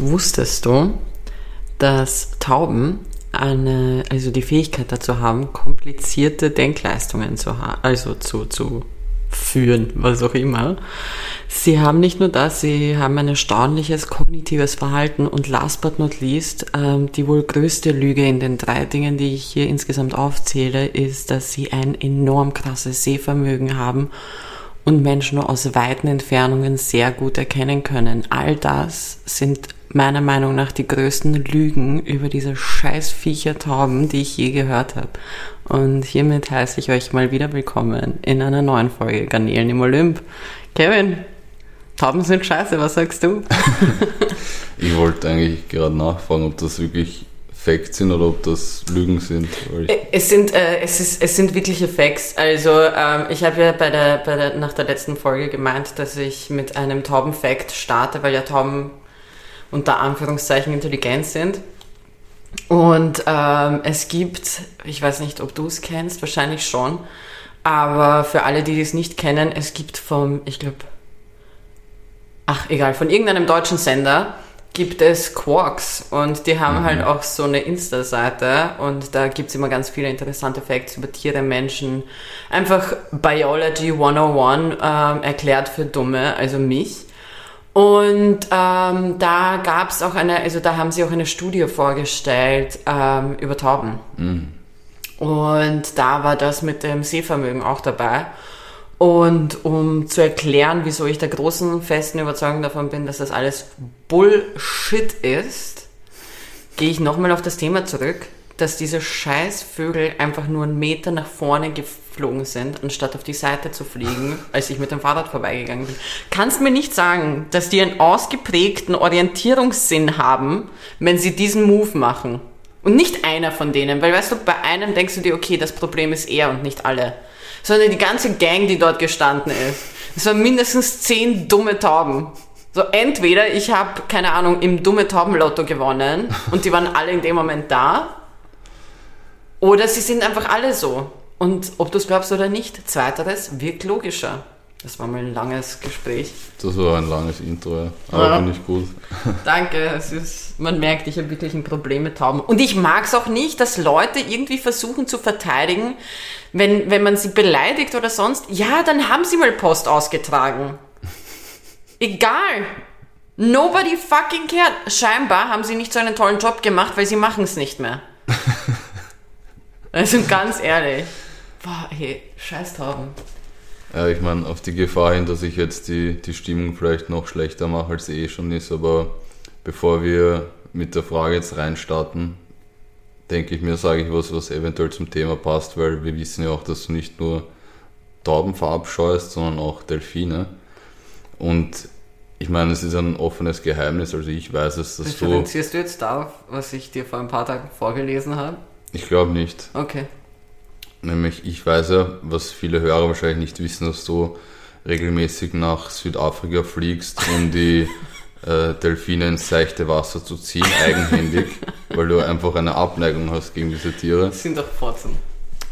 Wusstest du, dass Tauben eine, also die Fähigkeit dazu haben, komplizierte Denkleistungen zu haben, also zu, zu führen, was auch immer. Sie haben nicht nur das, sie haben ein erstaunliches kognitives Verhalten und last but not least, ähm, die wohl größte Lüge in den drei Dingen, die ich hier insgesamt aufzähle, ist, dass sie ein enorm krasses Sehvermögen haben und Menschen aus weiten Entfernungen sehr gut erkennen können. All das sind meiner Meinung nach die größten Lügen über diese scheiß Viechertauben, die ich je gehört habe. Und hiermit heiße ich euch mal wieder willkommen in einer neuen Folge Garnelen im Olymp. Kevin, Tauben sind scheiße, was sagst du? ich wollte eigentlich gerade nachfragen, ob das wirklich Facts sind oder ob das Lügen sind. Es sind, äh, es, ist, es sind wirkliche Facts. Also ähm, ich habe ja bei der, bei der, nach der letzten Folge gemeint, dass ich mit einem Tauben-Fact starte, weil ja Tauben unter Anführungszeichen intelligent sind. Und ähm, es gibt, ich weiß nicht, ob du es kennst, wahrscheinlich schon, aber für alle, die es nicht kennen, es gibt vom, ich glaube, ach egal, von irgendeinem deutschen Sender gibt es Quarks und die haben mhm. halt auch so eine Insta-Seite und da gibt es immer ganz viele interessante Facts über Tiere, Menschen. Einfach Biology 101 ähm, erklärt für Dumme, also mich. Und ähm, da gab es auch eine, also da haben sie auch eine Studie vorgestellt ähm, über Tauben. Mhm. Und da war das mit dem Sehvermögen auch dabei. Und um zu erklären, wieso ich der großen festen Überzeugung davon bin, dass das alles Bullshit ist, gehe ich nochmal auf das Thema zurück, dass diese Scheißvögel einfach nur einen Meter nach vorne geflogen sind, anstatt auf die Seite zu fliegen, als ich mit dem Fahrrad vorbeigegangen bin. Kannst mir nicht sagen, dass die einen ausgeprägten Orientierungssinn haben, wenn sie diesen Move machen. Und nicht einer von denen, weil weißt du, bei einem denkst du dir, okay, das Problem ist er und nicht alle sondern die ganze Gang, die dort gestanden ist. Es waren mindestens zehn dumme Tauben. So, entweder ich habe, keine Ahnung, im dumme Taubenlotto gewonnen und die waren alle in dem Moment da, oder sie sind einfach alle so. Und ob du es glaubst oder nicht, zweiteres wirkt logischer. Das war mal ein langes Gespräch. Das war ein langes Intro, ja. aber ja. finde ich gut. Danke, es ist, man merkt, ich habe wirklich ein Problem mit Tauben. Und ich mag es auch nicht, dass Leute irgendwie versuchen zu verteidigen, wenn, wenn man sie beleidigt oder sonst. Ja, dann haben sie mal Post ausgetragen. Egal. Nobody fucking cared. Scheinbar haben sie nicht so einen tollen Job gemacht, weil sie machen es nicht mehr. also ganz ehrlich. Boah, hey, scheiß Tauben. Ja, ich meine, auf die Gefahr hin, dass ich jetzt die, die Stimmung vielleicht noch schlechter mache, als sie eh schon ist, aber bevor wir mit der Frage jetzt reinstarten, denke ich mir, sage ich was, was eventuell zum Thema passt, weil wir wissen ja auch, dass du nicht nur Tauben verabscheust, sondern auch Delfine. Und ich meine, es ist ein offenes Geheimnis, also ich weiß es, dass du... Differenzierst du jetzt darauf, was ich dir vor ein paar Tagen vorgelesen habe? Ich glaube nicht. Okay. Nämlich, ich weiß ja, was viele Hörer wahrscheinlich nicht wissen, dass du regelmäßig nach Südafrika fliegst, um die äh, Delfine ins seichte Wasser zu ziehen, eigenhändig, weil du einfach eine Abneigung hast gegen diese Tiere. Das sind doch Pfotzen.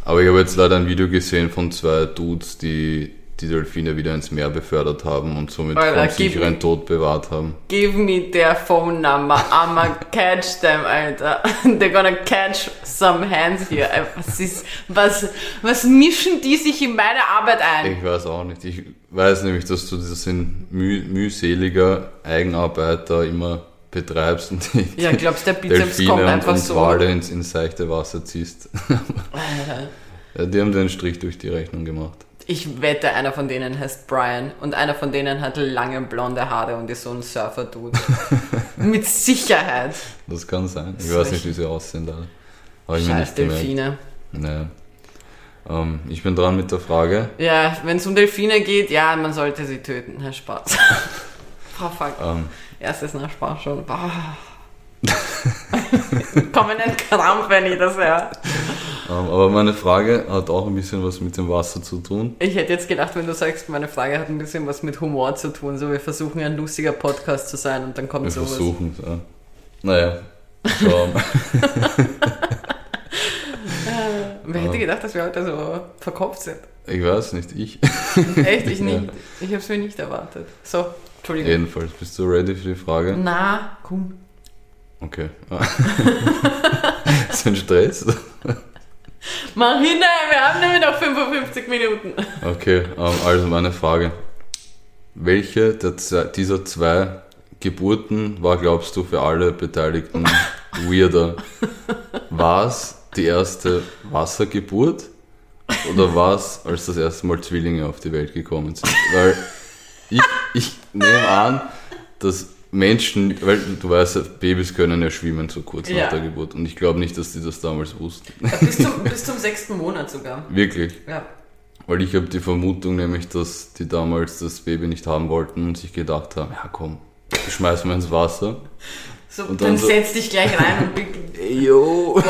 Aber ich habe jetzt leider ein Video gesehen von zwei Dudes, die die Delfine wieder ins Meer befördert haben und somit Alter, vom sicheren me, Tod bewahrt haben. Give me their phone number, I'ma catch them, Alter. They're gonna catch some hands here. Was, ist, was, was mischen die sich in meine Arbeit ein? Ich weiß auch nicht. Ich weiß nämlich, dass du das in müh, mühseliger Eigenarbeiter immer betreibst und die ja, glaubst, der Delfine kommt einfach und, und so. Wale ins, ins seichte Wasser ziehst. ja, die haben den Strich durch die Rechnung gemacht. Ich wette, einer von denen heißt Brian und einer von denen hat lange blonde Haare und ist so ein Surfer-Dude. Mit Sicherheit. Das kann sein. Ich weiß nicht, wie sie aussehen da. Aber Scheiß Delfine. Naja. Ähm, ich bin dran mit der Frage. Ja, wenn es um Delfine geht, ja, man sollte sie töten. Herr Spaß. oh, fuck. Ähm, Erstes nach Spaß schon. Boah. Kommen einen Krampf, wenn ich das höre. Ähm, aber meine Frage hat auch ein bisschen was mit dem Wasser zu tun. Ich hätte jetzt gedacht, wenn du sagst, meine Frage hat ein bisschen was mit Humor zu tun. So, wir versuchen ein lustiger Podcast zu sein und dann kommt wir sowas. Wir versuchen es, ja. Naja. Wer hätte gedacht, dass wir heute so verkopft sind? Ich weiß nicht, ich. Echt? Ich nicht. Ja. Ich habe es mir nicht erwartet. So, Entschuldigung. Jedenfalls, bist du ready für die Frage? Na, komm. Okay. ist ein Stress? Mach hin, wir haben nämlich noch 55 Minuten. Okay, ähm, also meine Frage. Welche dieser zwei Geburten war, glaubst du, für alle Beteiligten weirder? War es die erste Wassergeburt oder war es, als das erste Mal Zwillinge auf die Welt gekommen sind? Weil ich, ich nehme an, dass Menschen, weil du weißt, Babys können ja schwimmen so kurz Ja. nach der Geburt und ich glaube nicht, dass die das damals wussten. Bis zum, bis zum sechsten Monat sogar. Wirklich. Ja. Weil ich habe die Vermutung nämlich, dass die damals das Baby nicht haben wollten und sich gedacht haben, ja komm, schmeißen wir ins Wasser. So, Und dann, dann so- setz dich gleich rein und Ey, yo,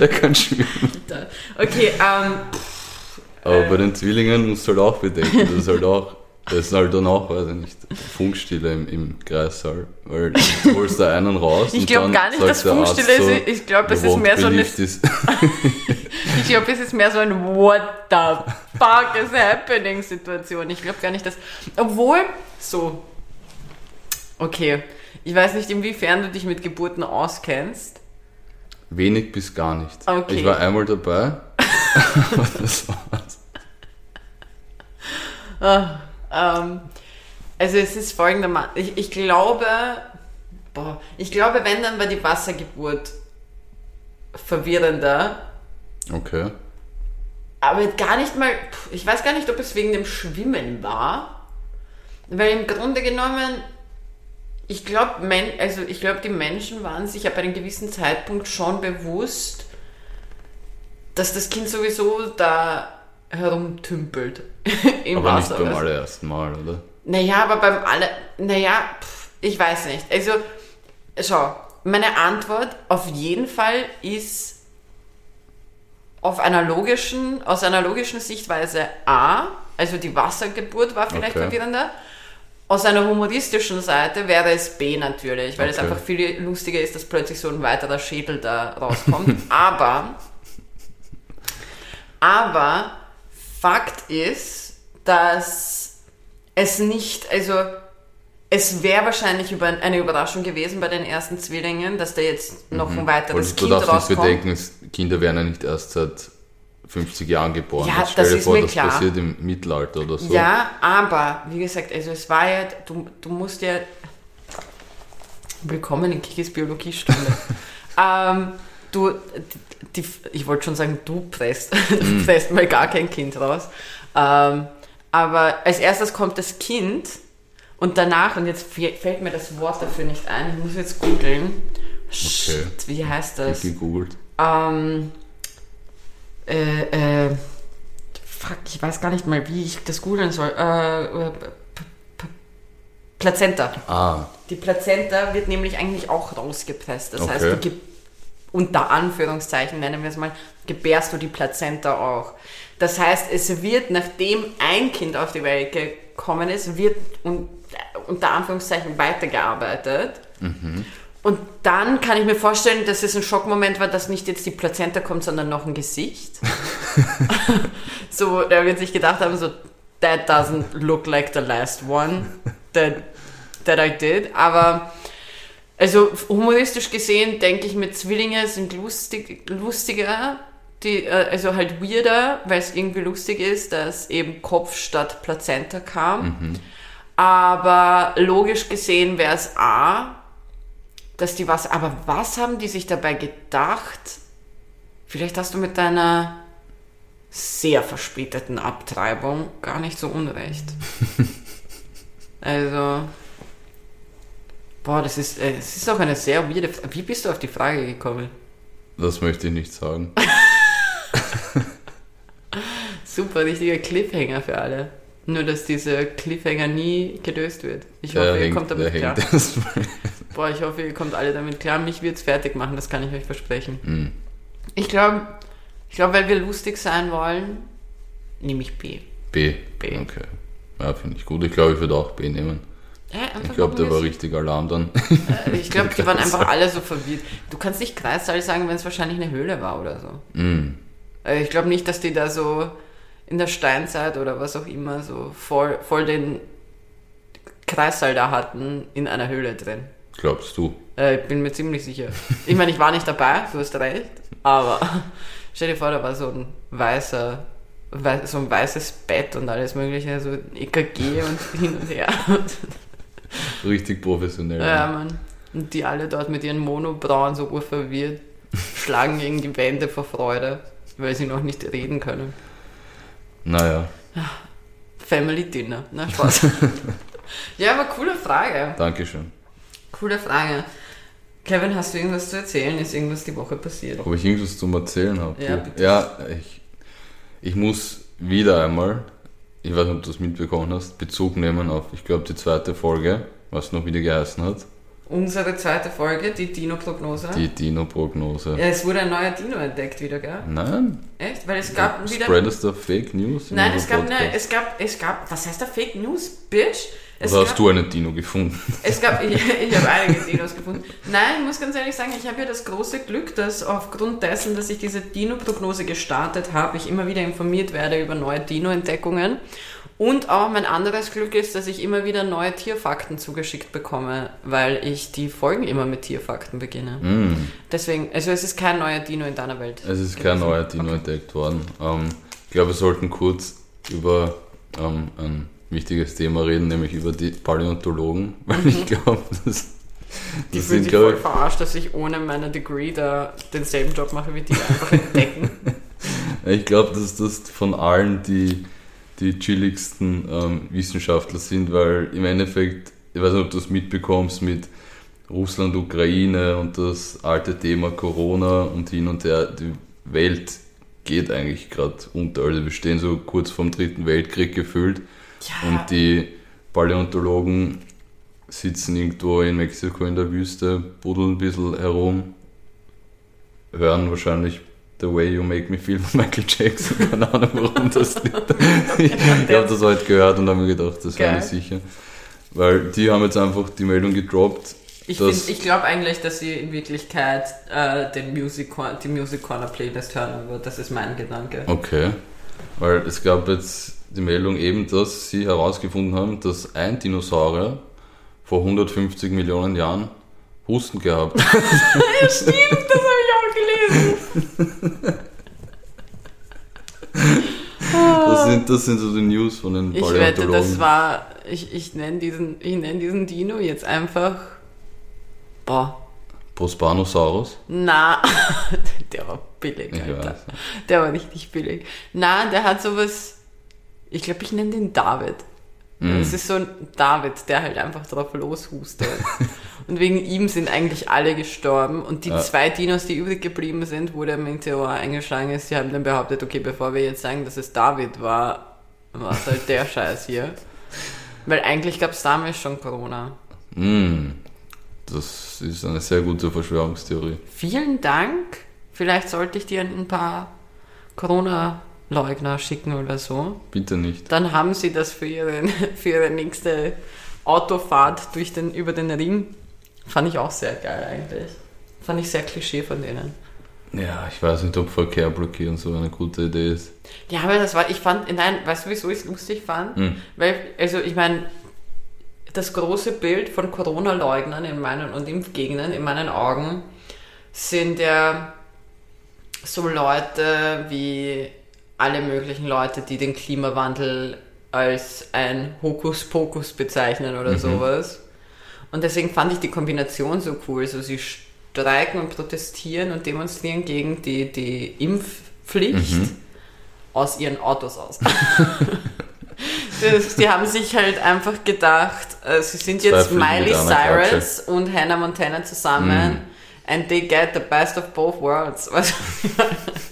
der kann schwimmen. Okay, ähm, Aber bei den Zwillingen musst du halt auch bedenken, das ist halt auch, das ist halt dann auch, weiß ich nicht, Funkstille im, im Kreissaal. Weil du holst da einen raus Ich und glaub dann gar nicht, dass Funkstille so, ist. Ich glaub, es "You ist mehr so eine- believe this." ich glaube, es ist mehr so ein What the fuck is happening Situation. Ich glaube gar nicht, dass. Obwohl, so. Okay. Ich weiß nicht, inwiefern du dich mit Geburten auskennst. Wenig bis gar nicht. Okay. Ich war einmal dabei, das war's. Ähm, also es ist folgendermaßen. Ich, ich glaube, boah, ich glaube, wenn, dann war die Wassergeburt verwirrender. Okay. Aber gar nicht mal, ich weiß gar nicht, ob es wegen dem Schwimmen war. Weil im Grunde genommen, ich glaube, also ich glaube, die Menschen waren sich ab einem gewissen Zeitpunkt schon bewusst, dass das Kind sowieso da herumtümpelt im Aber nicht Wasser. beim allerersten Mal, oder? Naja, aber beim alle, naja, pff, ich weiß nicht. Also, schau, meine Antwort auf jeden Fall ist auf einer logischen, aus einer logischen Sichtweise A, also die Wassergeburt war vielleicht Okay. verwirrender. Aus einer humoristischen Seite wäre es B natürlich, weil es Okay. einfach viel lustiger ist, dass plötzlich so ein weiterer Schädel da rauskommt. aber, aber Fakt ist, dass es nicht, also es wäre wahrscheinlich über, eine Überraschung gewesen bei den ersten Zwillingen, dass da jetzt noch ein Weil weiteres du Kind darfst nicht rauskommt. bedenken, Kinder werden ja nicht erst seit 50 Jahren geboren. Ja, stell das dir ist vor, mir das klar. passiert im Mittelalter oder so. Ja, aber wie gesagt, also es war ja, du, du musst ja. Willkommen in Kikis Biologiestunde. ähm, du, die, ich wollte schon sagen, du presst, du presst mal gar kein Kind raus. Ähm, aber als erstes kommt das Kind und danach, und jetzt fä- fällt mir das Wort dafür nicht ein, ich muss jetzt googeln. Shit, Wie heißt das? Gegoogelt. Ähm, äh, äh, fuck, ich weiß gar nicht mal, wie ich das googeln soll. Äh, äh, Plazenta. Ah, Die Plazenta wird nämlich eigentlich auch rausgepresst. Das heißt, Okay. du gib, unter Anführungszeichen nennen wir es mal, gebärst du die Plazenta auch. Das heißt, es wird, nachdem ein Kind auf die Welt gekommen ist, wird un, unter Anführungszeichen weitergearbeitet. Und dann kann ich mir vorstellen, dass es ein Schockmoment war, dass nicht jetzt die Plazenta kommt, sondern noch ein Gesicht. so, der wird sich gedacht haben, so, that doesn't look like the last one that, that I did. Aber, also humoristisch gesehen, denke ich, mit Zwillinge sind lustig, lustiger, die, äh, also halt weirder, weil es irgendwie lustig ist, dass eben Kopf statt Plazenta kam. Aber logisch gesehen wäre es A, dass die was, aber was haben die sich dabei gedacht? Vielleicht hast du mit deiner sehr verspäteten Abtreibung gar nicht so unrecht. also, boah, das ist, äh, es ist auch eine sehr weirde Frage. Wie bist du auf die Frage gekommen? das möchte ich nicht sagen. Super, richtiger Cliffhanger für alle. Nur, dass dieser Cliffhanger nie gelöst wird. Ich Der hoffe, ihr hängt, kommt der damit klar. Boah, ich hoffe, ihr kommt alle damit klar. Mich wird's fertig machen, das kann ich euch versprechen. Mhm. Ich glaube, ich glaub, weil wir lustig sein wollen, nehme ich B. B. B. Okay. Ja, finde ich gut. Ich glaube, ich würde auch B nehmen. Ja, Ich glaube, der war richtig Alarm dann. Äh, Ich glaube, die waren einfach alle so verwirrt. Du kannst nicht Kreissaal sagen, wenn es wahrscheinlich eine Höhle war oder so. Mm. Äh, Ich glaube nicht, dass die da so in der Steinzeit oder was auch immer so voll, voll den Kreissaal da hatten, in einer Höhle drin. Glaubst du? Äh, ich bin mir ziemlich sicher. Ich meine, ich war nicht dabei, du hast recht, aber stell dir vor, da war so ein weißer, wei- so ein weißes Bett und alles mögliche, so ein EKG und hin und her. Richtig professionell. Ja, Mann. Und die alle dort mit ihren Monobrauen so urverwirrt schlagen gegen die Wände vor Freude, weil sie noch nicht reden können. Naja, Family Dinner, na Spaß. ja, aber coole Frage. Dankeschön. Coole Frage. Kevin, hast du irgendwas zu erzählen? Ist irgendwas die Woche passiert? Ob ich irgendwas zum Erzählen habe? Ja, bitte. ja ich, ich muss wieder einmal, ich weiß nicht, ob du das mitbekommen hast, Bezug nehmen auf, ich glaube, die zweite Folge, was noch wieder geheißen hat, Unsere zweite Folge, die Dino-Prognose. die Dino-Prognose. Ja, es wurde ein neuer Dino entdeckt wieder, gell? Nein, Echt? Weil es gab wieder... spreadest du Fake News? in Nein, es gab, Podcast? ne, es gab, es gab, was heißt da Fake News, Bitch? Es Oder gab, hast du einen Dino gefunden? Es gab, ich, ich habe einige Dinos gefunden. Nein, ich muss ganz ehrlich sagen, ich habe ja das große Glück, dass aufgrund dessen, dass ich diese Dino-Prognose gestartet habe, ich immer wieder informiert werde über neue Dino-Entdeckungen. Und auch mein anderes Glück ist, dass ich immer wieder neue Tierfakten zugeschickt bekomme, weil ich die Folgen immer mit Tierfakten beginne. Mm, Deswegen, also es ist kein neuer Dino in deiner Welt. es ist kein neuer Dino entdeckt worden. Ähm, ich glaube, wir sollten kurz über ähm, ein wichtiges Thema reden, nämlich über die Paläontologen, weil ich glaube, das, Die das fühlen sich voll verarscht, dass ich ohne meine Degree da denselben Job mache wie die einfach entdecken. Ich glaube, dass das von allen die, die chilligsten ähm, Wissenschaftler sind, weil im Endeffekt, ich weiß nicht, ob du das mitbekommst mit Russland, Ukraine und das alte Thema Corona und hin und her, die Welt geht eigentlich gerade unter. Also wir stehen so kurz vorm dritten Weltkrieg gefühlt Ja, und die Paläontologen sitzen irgendwo in Mexiko in der Wüste, buddeln ein bisschen herum, hören wahrscheinlich The Way You Make Me Feel von Michael Jackson. Keine Ahnung, warum das liegt. Ich habe das heute gehört und habe mir gedacht, das wäre nicht sicher. Weil die haben jetzt einfach die Meldung gedroppt. Ich, find- ich glaube eigentlich, dass sie in Wirklichkeit äh, den Music die Music Corner Playlist hören wird. Das ist mein Gedanke. Okay. Weil es gab jetzt die Meldung eben, dass sie herausgefunden haben, dass ein Dinosaurier vor 150 Millionen Jahren Husten gehabt hat. ja, stimmt, das habe ich auch gelesen. Das sind, das sind so die News von den Ich wette, das war. Ich, ich nenne diesen, ich nenn diesen Dino jetzt einfach. Boah. Prospanosaurus. Na, der war billig, Alter. Der war richtig billig. Na, der hat sowas. Ich glaube, ich nenne den David. Mm. Es ist so ein David, der halt einfach drauf loshustet. und wegen ihm sind eigentlich alle gestorben. Und die Ja. zwei Dinos, die übrig geblieben sind, wo der Meteor eingeschlagen ist, die haben dann behauptet, okay, bevor wir jetzt sagen, dass es David war, war es halt der Scheiß hier. Weil eigentlich gab es damals schon Corona. Mm, das ist eine sehr gute Verschwörungstheorie. Vielen Dank. Vielleicht sollte ich dir ein paar Corona-Leugner schicken oder so. Bitte nicht. Dann haben sie das für ihre, für ihre nächste Autofahrt durch den, über den Ring. Fand ich auch sehr geil eigentlich. Fand ich sehr Klischee von denen. Ja, ich weiß nicht, ob Verkehr blockieren so eine gute Idee ist. Ja, aber das war, ich fand, nein, weißt du, wieso ich es lustig fand? Hm. Weil, also ich meine, das große Bild von Corona-Leugnern in meinen und Impfgegnern in meinen Augen sind ja so Leute wie alle möglichen Leute, die den Klimawandel als ein Hokuspokus bezeichnen oder sowas. Und deswegen fand ich die Kombination so cool. So sie streiken und protestieren und demonstrieren gegen die, die Impfpflicht aus ihren Autos aus. Die haben sich halt einfach gedacht, äh, sie sind jetzt Miley Cyrus und Hannah Montana zusammen Mhm. and they get the best of both worlds.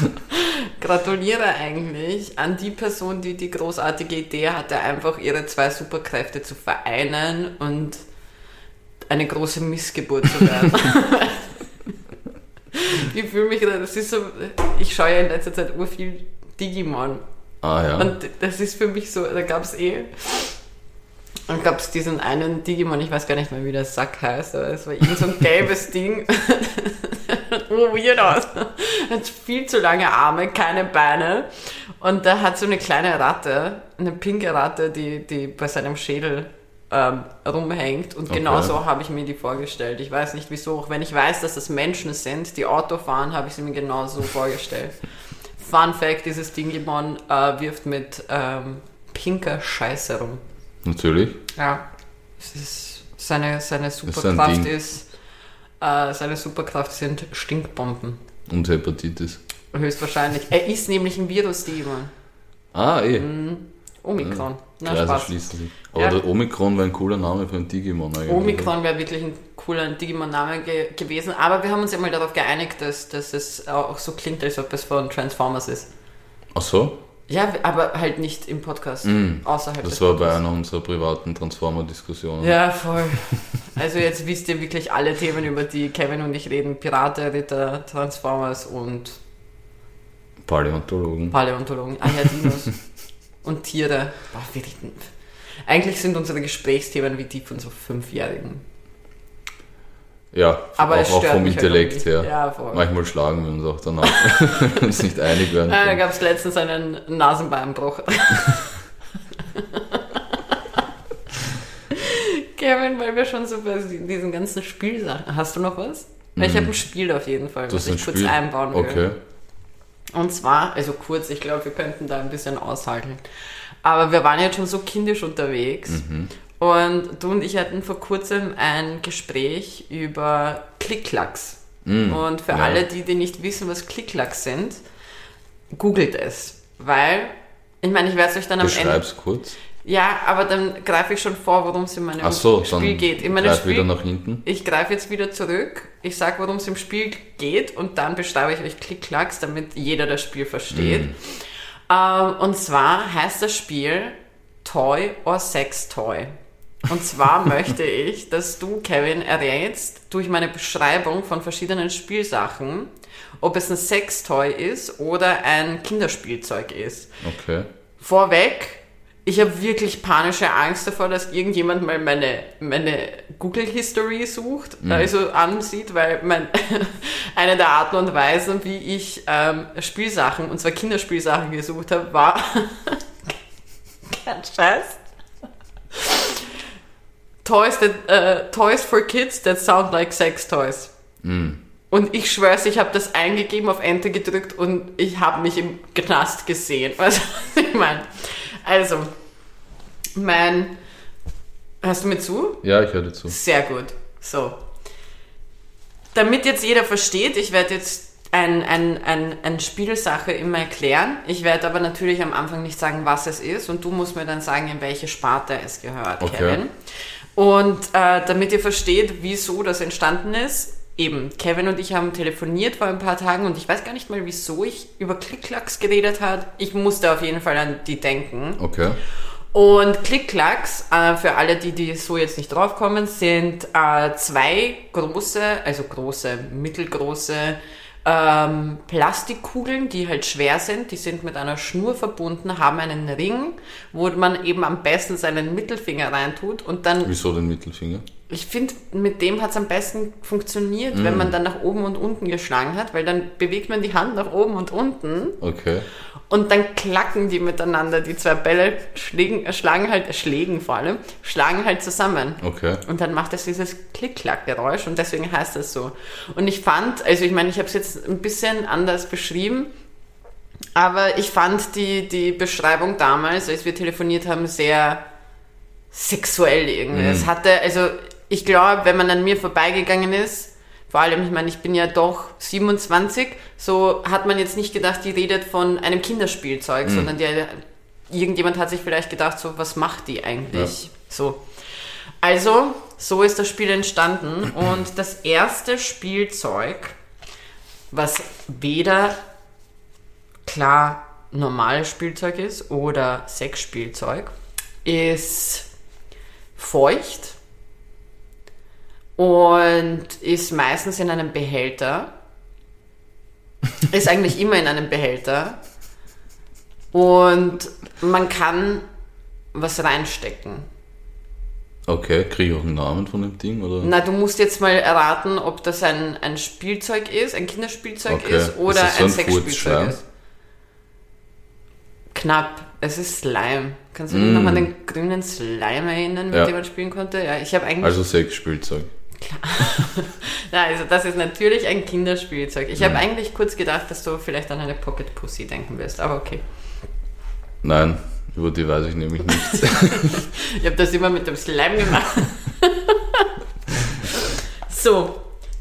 Gratuliere eigentlich an die Person, die die großartige Idee hatte, einfach ihre zwei Superkräfte zu vereinen und eine große Missgeburt zu werden. ich fühle mich, das ist so, ich schaue ja in letzter Zeit urviel Digimon Ah ja. und das ist für mich so, da gab es eh, dann gab es diesen einen Digimon, ich weiß gar nicht mehr, wie der Sack heißt, aber es war irgend so ein gelbes Ding. oh, weird aus. Hat viel zu lange Arme, keine Beine. Und da hat so eine kleine Ratte, eine pinke Ratte, die, die bei seinem Schädel ähm, rumhängt. Und Okay. genau so habe ich mir die vorgestellt. Ich weiß nicht wieso, auch wenn ich weiß, dass das Menschen sind, die Auto fahren, habe ich sie mir genau so vorgestellt. Fun Fact, dieses Digimon äh, wirft mit ähm, pinker Scheiße rum. Natürlich. Ja. Es ist seine, seine ist ein Superkraft Ding. ist, äh, seine Superkraft sind Stinkbomben. Und Hepatitis. Höchstwahrscheinlich. Er ist nämlich ein Virus-Demon. Ah, eh. Omikron. Na, Kreise Spaß. schließen sich. Aber Ja. der Omikron war ein cooler Name für ein Digimon eigentlich. Omikron wäre wirklich ein cooler Digimon-Name ge gewesen, aber wir haben uns ja mal darauf geeinigt, dass, dass es auch so klingt, als ob es von Transformers ist. Ach so? Ja, aber halt nicht im Podcast, außerhalb Das war bei Podcasts. einer unserer privaten Transformer-Diskussionen. Ja, voll. Also jetzt wisst ihr wirklich alle Themen, über die Kevin und ich reden. Pirate, Ritter, Transformers und Paläontologen. Paläontologen. Ah ja, Dinos. und Tiere. Boah, wir reden. Eigentlich sind unsere Gesprächsthemen wie die von so Fünfjährigen. Ja, Aber auch, es auch stört vom halt Intellekt auch nicht. her. Ja. Manchmal schlagen wir uns auch danach, wenn wir uns nicht einig werden. Da gab es letztens einen Nasenbeinbruch. Kevin, weil wir schon so bei diesen ganzen Spielsachen. Hast du noch was? Weil Ich habe ein Spiel auf jeden Fall, Mhm. Das was ich ein kurz einbauen will. Okay. Und zwar, also kurz, ich glaube, wir könnten da ein bisschen aushalten. Aber wir waren jetzt schon so kindisch unterwegs. Mhm. Und du und ich hatten vor kurzem ein Gespräch über Klicklacks. und für ja. alle, die, die nicht wissen, was Klicklacks sind, googelt es. Weil, ich meine, ich werde es euch dann am Ende. Beschreib's kurz. Ja, aber dann greife ich schon vor, worum es in meinem Ach so, Spiel geht. In meinem Spiel, wieder nach hinten. ich greife jetzt wieder zurück, ich sage, worum es im Spiel geht und dann beschreibe ich euch Klick-Klacks, damit jeder das Spiel versteht. Mhm. Ähm, und zwar heißt das Spiel Toy or Sex Toy. Und zwar möchte ich, dass du, Kevin, errätst durch meine Beschreibung von verschiedenen Spielsachen, ob es ein Sextoy ist oder ein Kinderspielzeug ist. Okay. Vorweg, ich habe wirklich panische Angst davor, dass irgendjemand mal meine, meine Google History sucht, also ansieht, weil mein, eine der Arten und Weisen, wie ich ähm, Spielsachen, und zwar Kinderspielsachen gesucht habe, war kein Scheiß. Toys, that, äh, toys for Kids that sound like sex toys. Und ich schwör's, ich habe das eingegeben, auf Enter gedrückt und ich habe mich im Knast gesehen. Weißt du, was ich meine? Also, mein... Hast du mir zu? Ja, ich höre dir zu. Sehr gut. So. Damit jetzt jeder versteht, ich werde jetzt ein, ein, ein, ein Spielsache immer erklären. Ich werde aber natürlich am Anfang nicht sagen, was es ist und du musst mir dann sagen, in welche Sparte es gehört, Okay. Kevin. Und äh, damit ihr versteht, wieso das entstanden ist, eben, Kevin und ich haben telefoniert vor ein paar Tagen und ich weiß gar nicht mal, wieso ich über Klicklacks geredet hat. Ich musste auf jeden Fall an die denken. Okay. Und Klickklacks, äh, für alle, die, die so jetzt nicht draufkommen, sind äh, zwei große, also große, mittelgroße ähm, Plastikkugeln, die halt schwer sind. Die sind mit einer Schnur verbunden, haben einen Ring, wo man eben am besten seinen Mittelfinger reintut und dann Wieso den Mittelfinger? ich finde, mit dem hat es am besten funktioniert, wenn man dann nach oben und unten geschlagen hat, weil dann bewegt man die Hand nach oben und unten Okay. Und dann klacken die miteinander. Die zwei Bälle schlägen, äh, schlagen halt, äh, schlägen vor allem, schlagen halt zusammen. Okay. Und dann macht es dieses Klick-Klack-Geräusch und deswegen heißt es so. Und ich fand, also ich meine, ich habe es jetzt ein bisschen anders beschrieben, aber ich fand die, die Beschreibung damals, als wir telefoniert haben, sehr sexuell irgendwie. Es hatte, also ich glaube, wenn man an mir vorbeigegangen ist, vor allem, ich meine, ich bin ja doch 27, so hat man jetzt nicht gedacht, die redet von einem Kinderspielzeug, sondern der, irgendjemand hat sich vielleicht gedacht, so, was macht die eigentlich? So. Also, so ist das Spiel entstanden. Und das erste Spielzeug, was weder klar normales Spielzeug ist oder Sexspielzeug, ist feucht und ist meistens in einem Behälter. Ist eigentlich immer in einem Behälter. Und man kann was reinstecken. Okay, kriege ich auch einen Namen von dem Ding? Oder? Na, du musst jetzt mal erraten, ob das ein, ein Spielzeug ist, ein Kinderspielzeug Okay. ist oder Ist so ein ein Sexspielzeug ist. Knapp. Es ist Slime. Kannst du dich Mm. noch an den grünen Slime erinnern, mit Ja. dem man spielen konnte? Ja, ich habe eigentlich. Also Sexspielzeug. Na, also das ist natürlich ein Kinderspielzeug. Ich habe Mhm. eigentlich kurz gedacht, dass du vielleicht an eine Pocket Pussy denken wirst, aber okay. Nein, über die weiß ich nämlich nichts. Ich habe das immer mit dem Slime gemacht. so,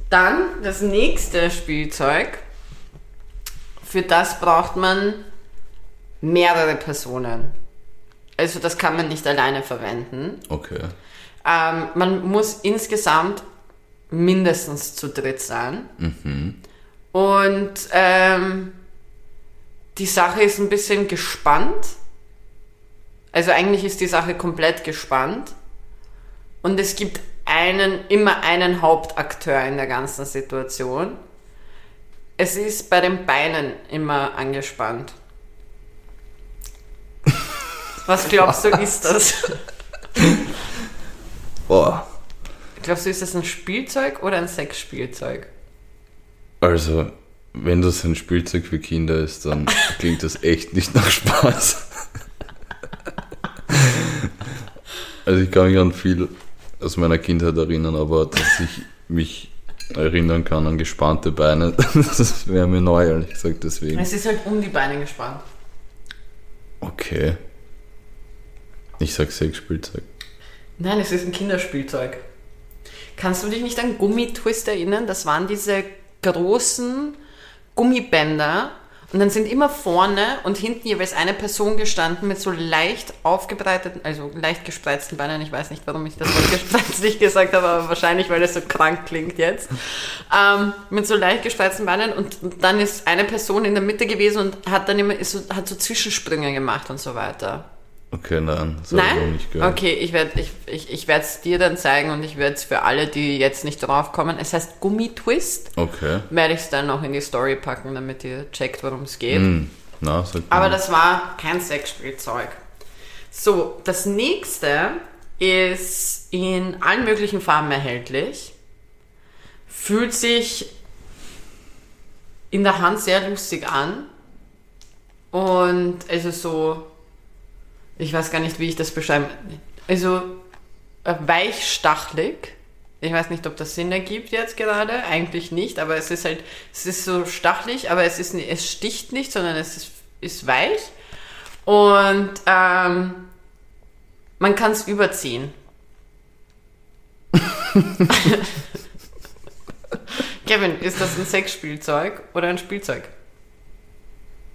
dann das nächste Spielzeug. Für das braucht man mehrere Personen. Also das kann man nicht alleine verwenden. Okay. Ähm, man muss insgesamt mindestens zu dritt sein. Und ähm, die Sache ist ein bisschen gespannt. Also eigentlich ist die Sache komplett gespannt. Und es gibt einen, immer einen Hauptakteur in der ganzen Situation. Es ist bei den Beinen immer angespannt. Was glaubst du, ist das? Boah. Glaubst du, ist das ein Spielzeug oder ein Sexspielzeug? Also, wenn das ein Spielzeug für Kinder ist, dann klingt das echt nicht nach Spaß. Also ich kann mich an viel aus meiner Kindheit erinnern, aber dass ich mich erinnern kann an gespannte Beine, das wäre mir neu, ehrlich gesagt, deswegen. Es ist halt um die Beine gespannt. Okay. Ich sag Sexspielzeug. Nein, es ist ein Kinderspielzeug. Kannst du dich nicht an Gummitwist erinnern? Das waren diese großen Gummibänder und dann sind immer vorne und hinten jeweils eine Person gestanden mit so leicht aufgebreiteten, also leicht gespreizten Beinen. Ich weiß nicht, warum ich das Wort gespreizt nicht gesagt habe, aber wahrscheinlich, weil es so krank klingt jetzt. Ähm, mit so leicht gespreizten Beinen und dann ist eine Person in der Mitte gewesen und hat dann immer ist so, hat so Zwischensprünge gemacht und so weiter. Okay, nein, das habe ich Nein? nicht gehört. Okay, ich werde ich, ich, ich es dir dann zeigen und ich werde es für alle, die jetzt nicht drauf kommen. Es heißt Gummitwist. Okay. Werde ich es dann noch in die Story packen, damit ihr checkt, worum es geht. Hm. Na, Aber das war kein Sexspielzeug. So, das nächste ist in allen möglichen Farben erhältlich. Fühlt sich in der Hand sehr lustig an. Und also so, ich weiß gar nicht, wie ich das beschreiben. Also äh, weichstachlig. Ich weiß nicht, ob das Sinn ergibt jetzt gerade. Eigentlich nicht, aber es ist halt, es ist so stachlig, aber es ist, es sticht nicht, sondern es ist, ist weich. Und ähm, man kann es überziehen. Kevin, ist das ein Sexspielzeug oder ein Spielzeug?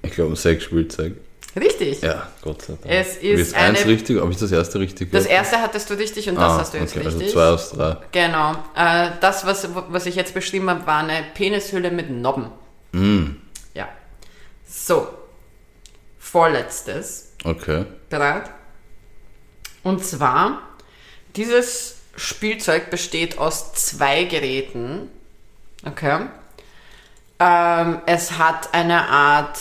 Ich glaube, ein Sexspielzeug. Richtig. Ja, Gott sei Dank. Es ist Jetzt eins eine- richtig, habe ich das erste richtig Das gehört? erste hattest du richtig und das ah, hast du jetzt okay, richtig. Also zwei aus drei. Genau. Äh, das, was, was ich jetzt beschrieben habe, war eine Penishülle mit Nobben. Mm, Ja. So. Vorletztes. okay. Bereit? Und zwar, dieses Spielzeug besteht aus zwei Geräten. Okay. Ähm, es hat eine Art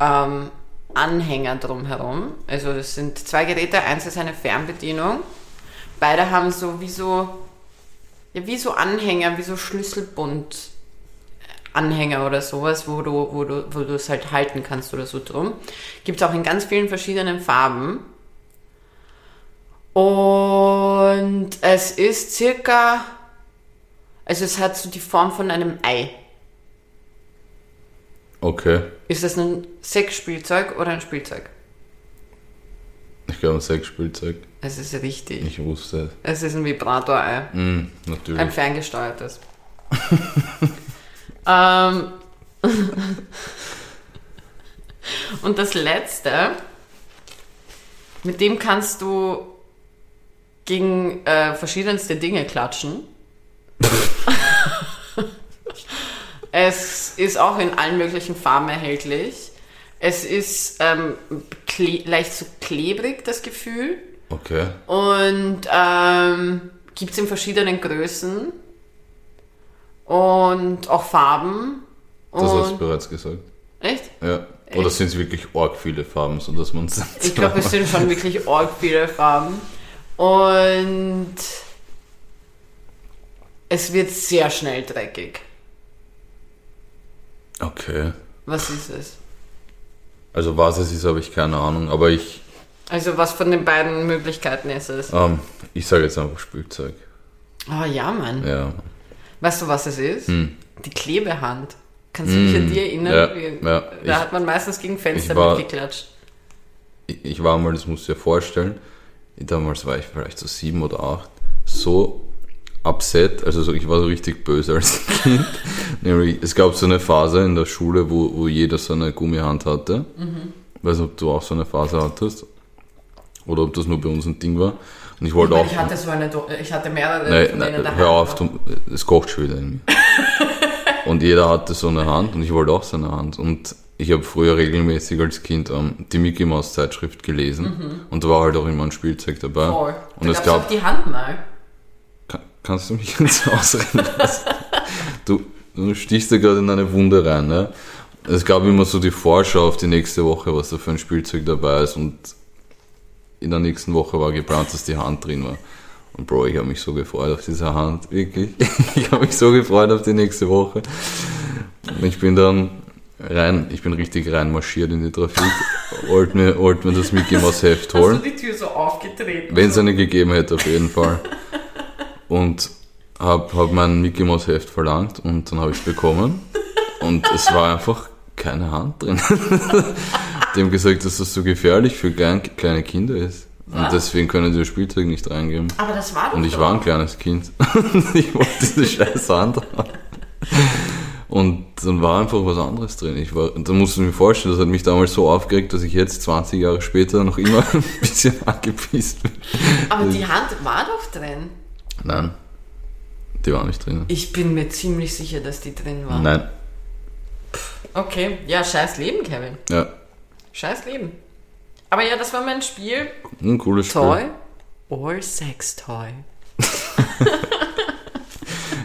ähm, Anhänger drumherum. Also das sind zwei Geräte. Eins ist eine Fernbedienung. Beide haben so wie so, ja, wie so Anhänger, wie so Schlüsselbund. Anhänger oder sowas, wo du, wo du, wo du es halt halten kannst oder so drum. Gibt es auch in ganz vielen verschiedenen Farben. Und es ist circa, also es hat so die Form von einem Ei. Okay. Ist das ein Sexspielzeug oder ein Spielzeug? Ich glaube, ein Sexspielzeug. Es ist richtig. Ich wusste Es ist ein Vibrator-Ei. es. Mm, natürlich. Ein ferngesteuertes. ähm, und das letzte, mit dem kannst du gegen äh, verschiedenste Dinge klatschen. es ist auch in allen möglichen Farben erhältlich. Es ist ähm, leicht so klebrig, das Gefühl. Okay. Und ähm, gibt es in verschiedenen Größen und auch Farben. Das hast du Und, bereits gesagt. echt? Ja. Oder sind es wirklich arg viele Farben, sodass man es. Ich glaube, es sind schon wirklich arg viele Farben. Und es wird sehr schnell dreckig. Okay. Was ist es? Also was es ist, habe ich keine Ahnung, aber ich, Also was von den beiden Möglichkeiten ist es? ähm, ich sage jetzt einfach Spielzeug. Oh ja, Mann. Ja. Weißt du, was es ist? Hm. Die Klebehand. Kannst du dich an die erinnern? Ja, Wie- ja. Da Ich- hat man meistens gegen Fenster war- mitgeklatscht. Ich, ich war mal, das musst du dir vorstellen, damals war ich vielleicht so sieben oder acht, so upset, also so, ich war so richtig böse als Kind. Nämlich, es gab so eine Phase in der Schule, wo, wo jeder so eine Gummihand hatte. Weiß nicht, ob du auch so eine Phase hattest. Oder ob das nur bei uns ein Ding war. Und ich wollte Weil auch. ich hatte so eine, Do ich hatte mehrere Nein, von denen nein, hör auf, du, es kocht schon wieder in mir. und jeder hatte so eine Hand und ich wollte auch so eine Hand. Und ich habe früher regelmäßig als Kind ähm, die Mickey Mouse Zeitschrift gelesen und da war halt auch immer ein Spielzeug dabei. Mhm. Voll. Und da es gab, auch die Hand mal. Ka- kannst du mich jetzt ausreden lassen? Du, du stichst da gerade in eine Wunde rein, ne? Es gab immer so die Vorschau auf die nächste Woche, was da für ein Spielzeug dabei ist und in der nächsten Woche war geplant, dass die Hand drin war. Und Bro, ich habe mich so gefreut auf diese Hand, wirklich. Ich habe mich so gefreut auf die nächste Woche. Und ich bin dann rein, ich bin richtig rein marschiert in die Trafik, wollte mir, wollte mir das Mickey Mouse Heft holen. Hast du die Tür so aufgetreten? Wenn es eine gegeben hätte, auf jeden Fall. Und habe hab mein Mickey Mouse Heft verlangt und dann habe ich es bekommen. Und es war einfach keine Hand drin. Die haben gesagt, dass das so gefährlich für klein, kleine Kinder ist. Und Was? deswegen können die das Spielzeug nicht reingeben. Aber das war doch Und ich doch. war ein kleines Kind. Und ich wollte diese scheiß Hand haben. Und dann war einfach was anderes drin. Ich war, da musst du mir vorstellen, das hat mich damals so aufgeregt, dass ich jetzt 20 Jahre später noch immer ein bisschen angepisst bin. Aber die Hand war doch drin. Nein, die war nicht drin. Ich bin mir ziemlich sicher, dass die drin war. Nein, Okay, ja, scheiß Leben, Kevin. ja, Scheiß Leben. Aber ja, das war mein Spiel. ein cooles Spiel. Toy or Sex Toy.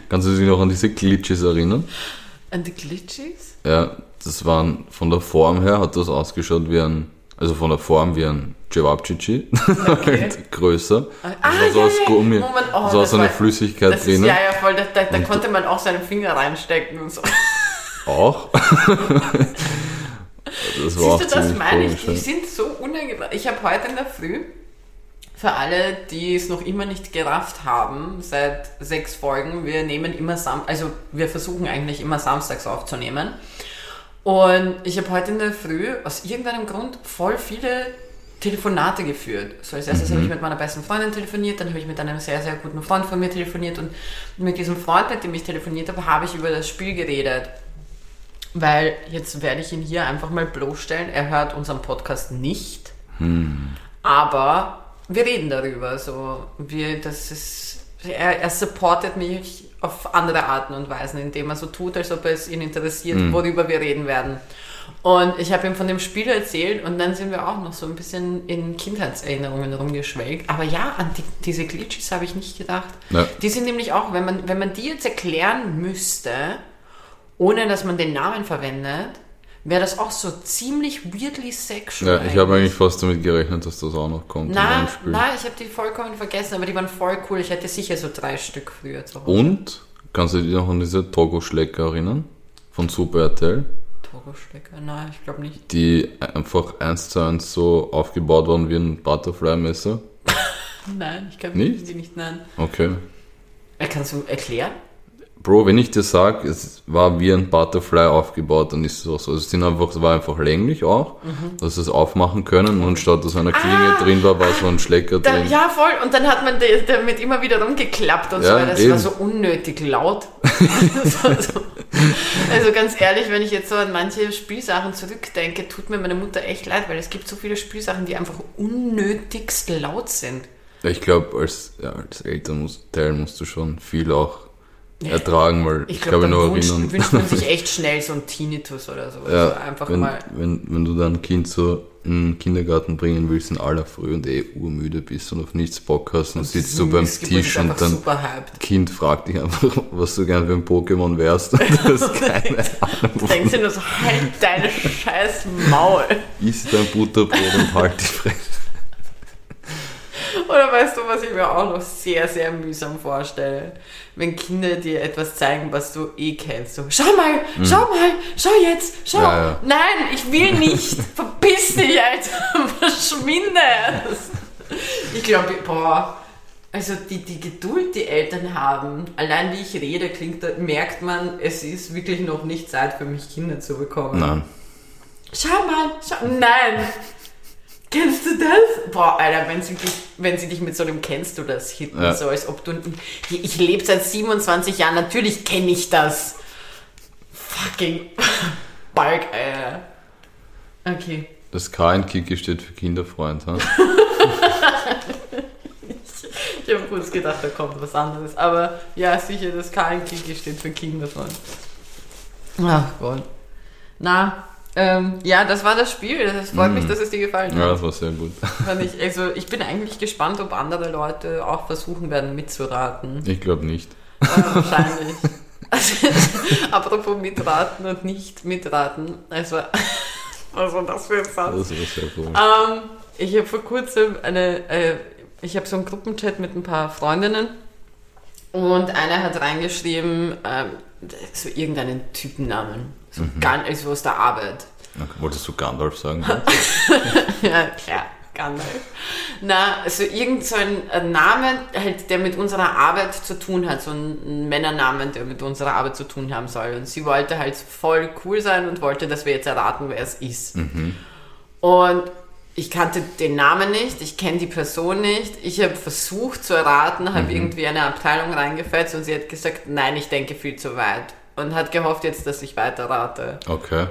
Kannst du dich noch an diese Glitches erinnern? And the glitches? Ja, das waren von der Form her hat das ausgeschaut wie ein, also von der Form wie ein Cevapcici, halt größer. Ah, war so ja, aus ja, Gummi, Moment, oh, so eine war- Flüssigkeit ist, drinnen. ja, ja, voll. Da, da, da konnte man auch seinen Finger reinstecken und so. Auch. das war auch Siehst du, das meine ich. Die sind so unangebracht. Ich habe heute in der Früh, für alle, die es noch immer nicht gerafft haben, seit sechs Folgen, wir nehmen immer Sam also wir versuchen eigentlich immer samstags aufzunehmen. Und ich habe heute in der Früh aus irgendeinem Grund voll viele Telefonate geführt. So als erstes habe ich mit meiner besten Freundin telefoniert, dann habe ich mit einem sehr, sehr guten Freund von mir telefoniert und mit diesem Freund, mit dem ich telefoniert habe, habe ich über das Spiel geredet. Weil jetzt werde ich ihn hier einfach mal bloßstellen. Er hört unseren Podcast nicht. Aber wir reden darüber. So, wir, das ist, er, er supportet mich auf andere Arten und Weisen, indem er so tut, als ob es ihn interessiert, worüber wir reden werden. Und ich habe ihm von dem Spiel erzählt und dann sind wir auch noch so ein bisschen in Kindheitserinnerungen rumgeschwelgt. Aber ja, an die, diese Glitches habe ich nicht gedacht. Ja. Die sind nämlich auch, wenn man, wenn man die jetzt erklären müsste, ohne dass man den Namen verwendet, wäre das auch so ziemlich weirdly sexual. Ja, ich habe eigentlich fast damit gerechnet, dass das auch noch kommt in Nein, nein, ich habe die vollkommen vergessen, aber die waren voll cool. Ich hätte sicher so drei Stück früher zu Hause. Und, kannst du dich noch an diese Togo-Schlecker erinnern? Von Super RTL? Togo-Stecker? Nein, ich glaube nicht. Die einfach eins zu eins so aufgebaut waren wie ein Butterfly-Messer. Nein, ich glaube Nicht? die nicht. Nein. Okay. Äh, Kannst du erklären? Bro, wenn ich dir sag, es war wie ein Butterfly aufgebaut, dann ist es auch so. Also Es sind einfach, es war einfach länglich auch, dass sie es aufmachen können und statt dass eine Klinge Mhm. Ah, drin war, war so ein Schlecker Da, drin. ja, voll. Und dann hat man damit immer wieder rumgeklappt und so. Ja, weil Das eben. war so unnötig laut. so, so. Also ganz ehrlich, wenn ich jetzt so an manche Spielsachen zurückdenke, tut mir meine Mutter echt leid, weil es gibt so viele Spielsachen, die einfach unnötigst laut sind. Ich glaube, als, ja, als Elternteil musst du schon viel auch ertragen, weil ich, Ich glaube nur wünscht, erinnern. wünscht man sich echt schnell so einen Tinnitus oder so. Ja, also einfach wenn, mal. wenn, wenn du dein Kind so in den Kindergarten bringen willst in aller Früh und eh urmüde bist und auf nichts Bock hast und sitzt du beim Tisch und dann. Kind fragt dich einfach, was du gern für ein Pokémon wärst. Und du hast keine Ahnung. Denkst du nur so, halt deine scheiß Maul. Iss dein Butterbrot und halt die Fresse. Oder weißt du, was ich mir auch noch sehr, sehr mühsam vorstelle? Wenn Kinder dir etwas zeigen, was du eh kennst. So, schau mal, schau mal, schau jetzt, schau. Ja, ja. Nein, ich will nicht. Verpiss dich, Alter. Verschwinde. Ich glaube, boah. Also die, die Geduld, die Eltern haben, allein wie ich rede, klingt, da merkt man, es ist wirklich noch nicht Zeit für mich, Kinder zu bekommen. Nein. Schau mal, schau. Nein! Kennst du das? Boah, Alter, wenn sie dich, wenn sie dich mit so einem kennst du das hitten, Ja. so als ob du. Ich lebe seit 27 Jahren, natürlich kenne ich das. Fucking Balk, Alter. Okay. Das K in Kiki steht für Kinderfreund. Ha? Ich habe kurz gedacht, da kommt was anderes. Aber ja, sicher, das K Kiki steht für Kinderfreund. Ach Gott. Na, ähm, ja, das war das Spiel. Es freut mich, dass es dir gefallen Ja, hat. das war sehr gut. Ich, also ich bin eigentlich gespannt, ob andere Leute auch versuchen werden mitzuraten. Ich glaube nicht. Äh, wahrscheinlich. Also, apropos mitraten und nicht mitraten. Also, was war das für ein Satz? Das war sehr cool. Ähm, ich habe vor kurzem eine, äh, ich habe so einen Gruppenchat mit ein paar Freundinnen und eine hat reingeschrieben, ähm, so irgendeinen Typennamen, so ganz, also aus der Arbeit. Okay, Wolltest du Gandalf sagen? ja, klar, Gandalf. Na, also irgend so ein Name, halt, der mit unserer Arbeit zu tun hat, so ein Männernamen, der mit unserer Arbeit zu tun haben soll. Und sie wollte halt voll cool sein und wollte, dass wir jetzt erraten, wer es ist. Und ich kannte den Namen nicht, ich kenne die Person nicht. Ich habe versucht zu erraten, habe irgendwie eine Abteilung reingefetzt und sie hat gesagt, nein, ich denke viel zu weit. Und hat gehofft jetzt, dass ich weiter rate. Okay.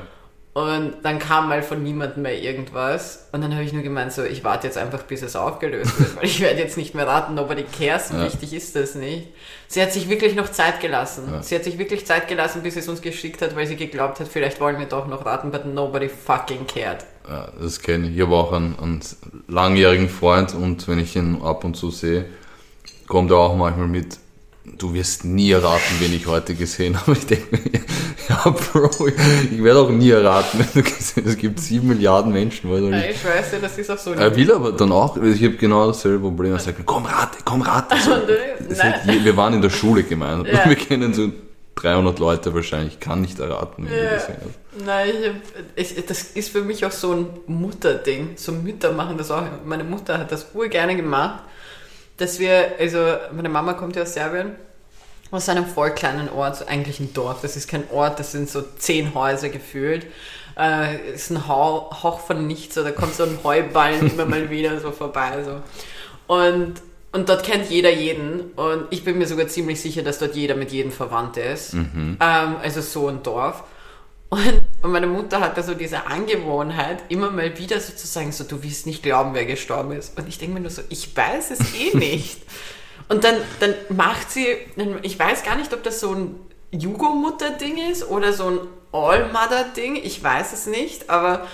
Und dann kam mal von niemandem mehr irgendwas. Und dann habe ich nur gemeint, so, ich warte jetzt einfach, bis es aufgelöst wird, weil ich werde jetzt nicht mehr raten, nobody cares, so Ja. wichtig ist das nicht. Sie hat sich wirklich noch Zeit gelassen. Ja. Sie hat sich wirklich Zeit gelassen, bis sie es uns geschickt hat, weil sie geglaubt hat, vielleicht wollen wir doch noch raten, but nobody fucking cared. Ja, das kenne ich. Ich habe auch einen, einen langjährigen Freund und wenn ich ihn ab und zu sehe, kommt er auch manchmal mit, du wirst nie erraten, wen ich heute gesehen habe. Ich denke mir, ja Bro, ich werde auch nie erraten, wenn du gesehen hast, es gibt sieben Milliarden Menschen. Weil Ja, ich weiß ja, das ist auch so. er will aber dann auch, ich habe genau dasselbe Problem. Er sagt, komm rate, komm rate. So, Und, äh, wir waren in der Schule gemeint. Ja. Wir kennen so 300 Leute wahrscheinlich. Ich kann nicht erraten, wen du Ja. gesehen hast. Nein, ich ich, das ist für mich auch so ein Mutterding. So Mütter machen das auch. Meine Mutter hat das urgerne gemacht, dass wir, also meine Mama kommt ja aus Serbien, aus einem voll kleinen Ort, so eigentlich ein Dorf. Das ist kein Ort, das sind so zehn Häuser gefühlt. Äh, ist ein Hauch, Hauch von nichts, so, da kommt so ein Heuballen immer mal wieder so vorbei. So. Und, und dort kennt jeder jeden. Und ich bin mir sogar ziemlich sicher, dass dort jeder mit jedem verwandt ist. Ähm, also so ein Dorf. Und, und meine Mutter hatte so diese Angewohnheit, immer mal wieder so zu sagen, so, du wirst nicht glauben, wer gestorben ist. Und ich denke mir nur so, ich weiß es eh nicht. Und dann, dann macht sie, ich weiß gar nicht, ob das so ein Jugo-Mutter-Ding ist oder so ein All-Mother-Ding, ich weiß es nicht, aber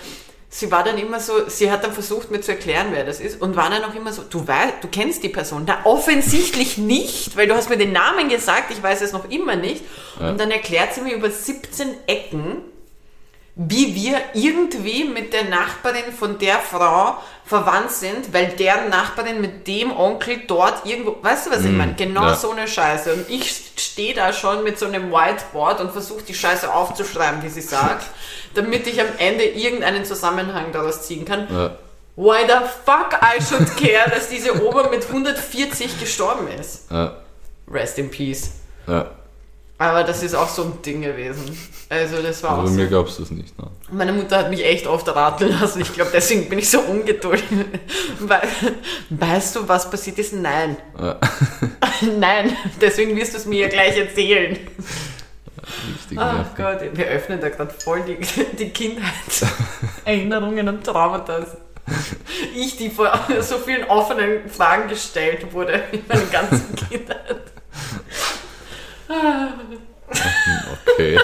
sie war dann immer so, sie hat dann versucht mir zu erklären, wer das ist und war dann auch immer so, du weißt, du kennst die Person, da offensichtlich nicht, weil du hast mir den Namen gesagt, ich weiß es noch immer nicht. Und dann erklärt sie mir über 17 Ecken, wie wir irgendwie mit der Nachbarin von der Frau verwandt sind, weil deren Nachbarin mit dem Onkel dort irgendwo, weißt du, was ich meine? Genau ja. so eine Scheiße. Und ich stehe da schon mit so einem Whiteboard und versuche die Scheiße aufzuschreiben, wie sie sagt, damit ich am Ende irgendeinen Zusammenhang daraus ziehen kann. Ja. Why the fuck I should care, dass diese Oma mit 140 gestorben ist? Ja. Rest in peace. Ja. Aber das ist auch so ein Ding gewesen. Also das war Aber auch so. mir glaubst du es nicht. Ne? Meine Mutter hat mich echt oft raten lassen. Ich glaube, deswegen bin ich so ungeduldig. Weil, weißt du, was passiert ist? Nein. Ja. Nein. Deswegen wirst du es mir ja gleich erzählen. Richtig Ach nervig. Gott, wir öffnen da gerade voll die, die Kindheitserinnerungen und Traumata. Ich, die vor so vielen offenen Fragen gestellt wurde in meiner ganzen Kindheit. Okay.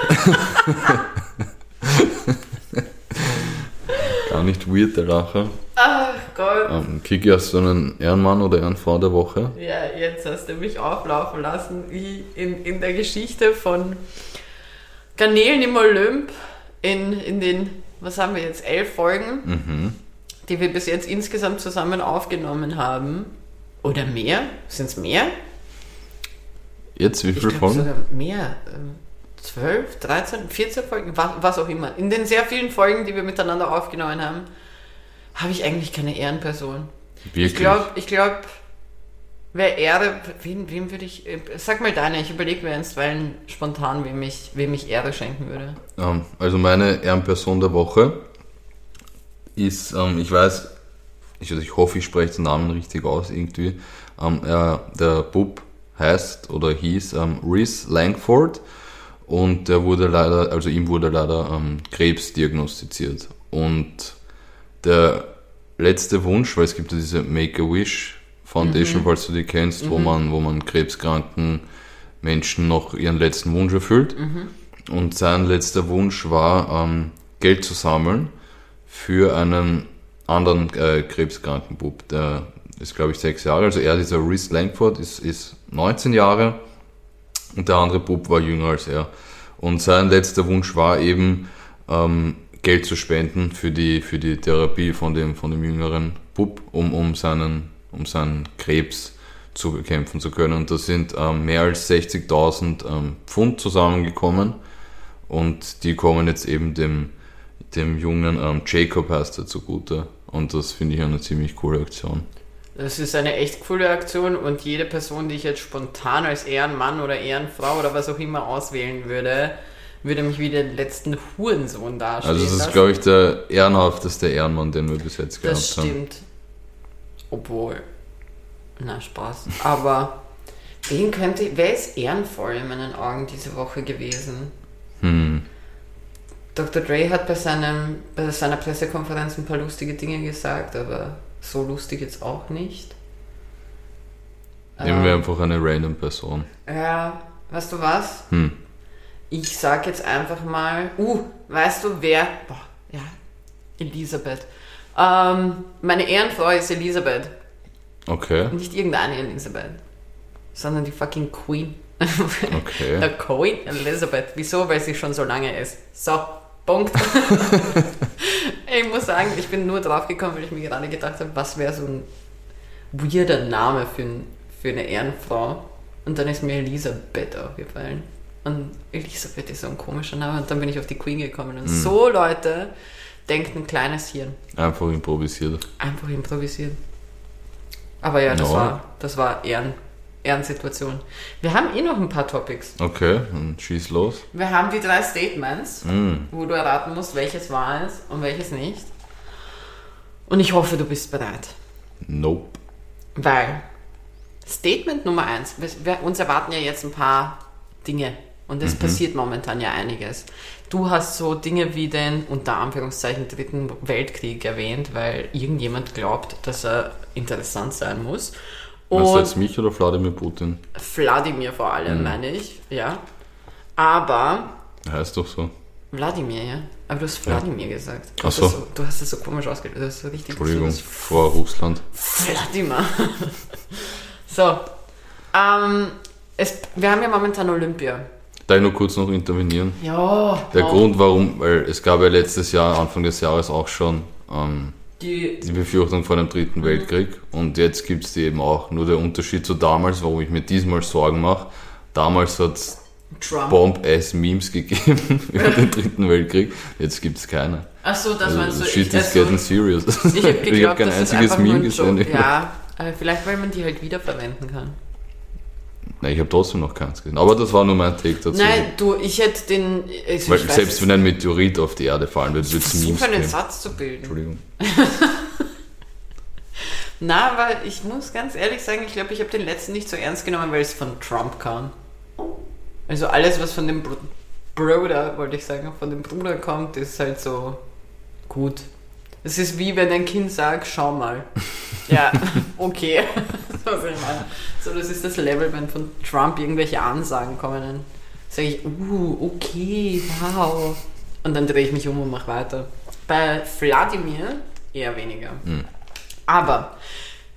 Gar nicht weird, der Lacher. Ach Gott. Ähm, Kiki, hast du einen Ehrenmann oder Ehrenfrau der Woche? Ja, jetzt hast du mich auflaufen lassen, wie in, in der Geschichte von Garnelen im Olymp in, in den, was haben wir jetzt, elf Folgen, Mhm. die wir bis jetzt insgesamt zusammen aufgenommen haben. Oder mehr? Sind es mehr? Jetzt, wie viele Folgen? sogar mehr. Ähm, 12, 13, 14 Folgen, was, was auch immer. In den sehr vielen Folgen, die wir miteinander aufgenommen haben, habe ich eigentlich keine Ehrenperson. Wirklich? Ich glaube, ich glaube, wer Ehre, wem, wem würde ich, äh, sag mal deine, ich überlege mir einstweilen spontan, wem ich, wem ich Ehre schenken würde. Ähm, also meine Ehrenperson der Woche ist, ähm, ich weiß, ich, also ich hoffe, ich spreche den Namen richtig aus irgendwie. Ähm, er, der Bub heißt oder hieß ähm, Reese Langford und der wurde leider, also ihm wurde leider ähm, Krebs diagnostiziert. Und der letzte Wunsch, weil es gibt ja diese Make-A-Wish Foundation, falls du die kennst, wo man, wo man krebskranken Menschen noch ihren letzten Wunsch erfüllt. Und sein letzter Wunsch war, ähm, Geld zu sammeln für einen anderen äh, krebskranken Bub. Der ist, glaube ich, sechs Jahre. Also er, dieser Reese Langford, ist, ist 19 Jahre und der andere Bub war jünger als er. Und sein letzter Wunsch war eben, ähm, Geld zu spenden für die, für die Therapie von dem, von dem jüngeren Bub, um, um, seinen, um seinen Krebs zu bekämpfen zu können. Und da sind ähm, mehr als 60.000 ähm, Pfund zusammengekommen und die kommen jetzt eben dem, dem jungen ähm, Jacob heißt er zugute. Und das finde ich eine ziemlich coole Aktion. Das ist eine echt coole Aktion und jede Person, die ich jetzt spontan als Ehrenmann oder Ehrenfrau oder was auch immer auswählen würde, würde mich wie den letzten Hurensohn dastehen Also das ist, glaube ich, der ehrenhafteste Ehrenmann, den wir bis jetzt gehabt Das haben. stimmt. Obwohl. Na, Spaß. Aber wen könnte. Wer ist ehrenvoll in meinen Augen diese Woche gewesen? Hm. Dr. Dre hat bei, seinem, bei seiner Pressekonferenz ein paar lustige Dinge gesagt, aber so lustig jetzt auch nicht. Nehmen wir Ähm, einfach eine random Person. Ja, weißt du was? Hm. Ich sag jetzt einfach mal, uh, weißt du wer? Boah, ja, Elisabeth. Ähm, meine Ehrenfrau ist Elisabeth. Okay, Nicht irgendeine Elisabeth, sondern die fucking Queen. okay. Der Queen Elizabeth. Wieso? Weil sie schon so lange ist. So, Punkt. ich muss sagen, ich bin nur drauf gekommen, weil ich mir gerade gedacht habe, was wäre so ein weirder Name für, ein, für eine Ehrenfrau. Und dann ist mir Elisabeth aufgefallen. Und Elisabeth ist so ein komischer Name. Und dann bin ich auf die Queen gekommen. Und so Leute denken ein kleines Hirn. Einfach improvisiert. Einfach improvisieren. Aber ja, das Ja. war, das war Ehren, Ehrensituation. Wir haben eh noch ein paar Topics. Okay, dann schieß los. Wir haben die drei Statements, Hm. wo du erraten musst, welches wahr ist und welches nicht. Und ich hoffe, du bist bereit. Nope. Weil Statement Nummer eins, wir, uns erwarten ja jetzt ein paar Dinge und es passiert momentan ja einiges. Du hast so Dinge wie den unter Anführungszeichen dritten Weltkrieg erwähnt, weil irgendjemand glaubt, dass er interessant sein muss. Meinst du jetzt mich oder Wladimir Putin? Wladimir vor allem, meine ich, ja. Aber Heißt doch so. Wladimir, ja. Aber du hast Wladimir gesagt. Du Ach hast so. das so. Du hast es so komisch ausgedrückt. Du hast so richtig Entschuldigung, so vor Russland. Wladimir. so. Ähm, es, wir haben ja momentan Olympia. Darf ich nur kurz noch intervenieren? Ja. Der Grund, warum, weil es gab ja letztes Jahr, Anfang des Jahres auch schon ähm, Die, die Befürchtung vor einem dritten Weltkrieg und jetzt gibt es die eben auch. Nur der Unterschied zu damals, warum ich mir diesmal Sorgen mache, damals hat es. Bomb-Ass-Memes gegeben über den dritten Weltkrieg, jetzt gibt es keine. Achso, das meinst Also, du. shit ich, is also, getting serious. ich habe geglaubt, kein das ist einziges Meme gesehen. Ja, aber vielleicht, weil man die halt wiederverwenden kann. Nein, ich habe trotzdem noch keins gesehen. Aber das war nur mein Take dazu. Nein, du, ich hätte den. Also Weil ich selbst wenn ein Meteorit auf die Erde fallen wird, wird es Memes versuche einen geben. Satz zu bilden. Entschuldigung. Na, aber ich muss ganz ehrlich sagen, ich glaube, ich habe den letzten nicht so ernst genommen, weil es von Trump kam. Also alles, was von dem Br Bruder, wollte ich sagen, von dem Bruder kommt, ist halt so gut. Es ist wie wenn ein Kind sagt, schau mal. ja, okay. so, was ich meine. so, das ist das Level, wenn von Trump irgendwelche Ansagen kommen, dann sage ich, uh, okay, wow. Und dann drehe ich mich um und mache weiter. Bei Wladimir eher weniger. Aber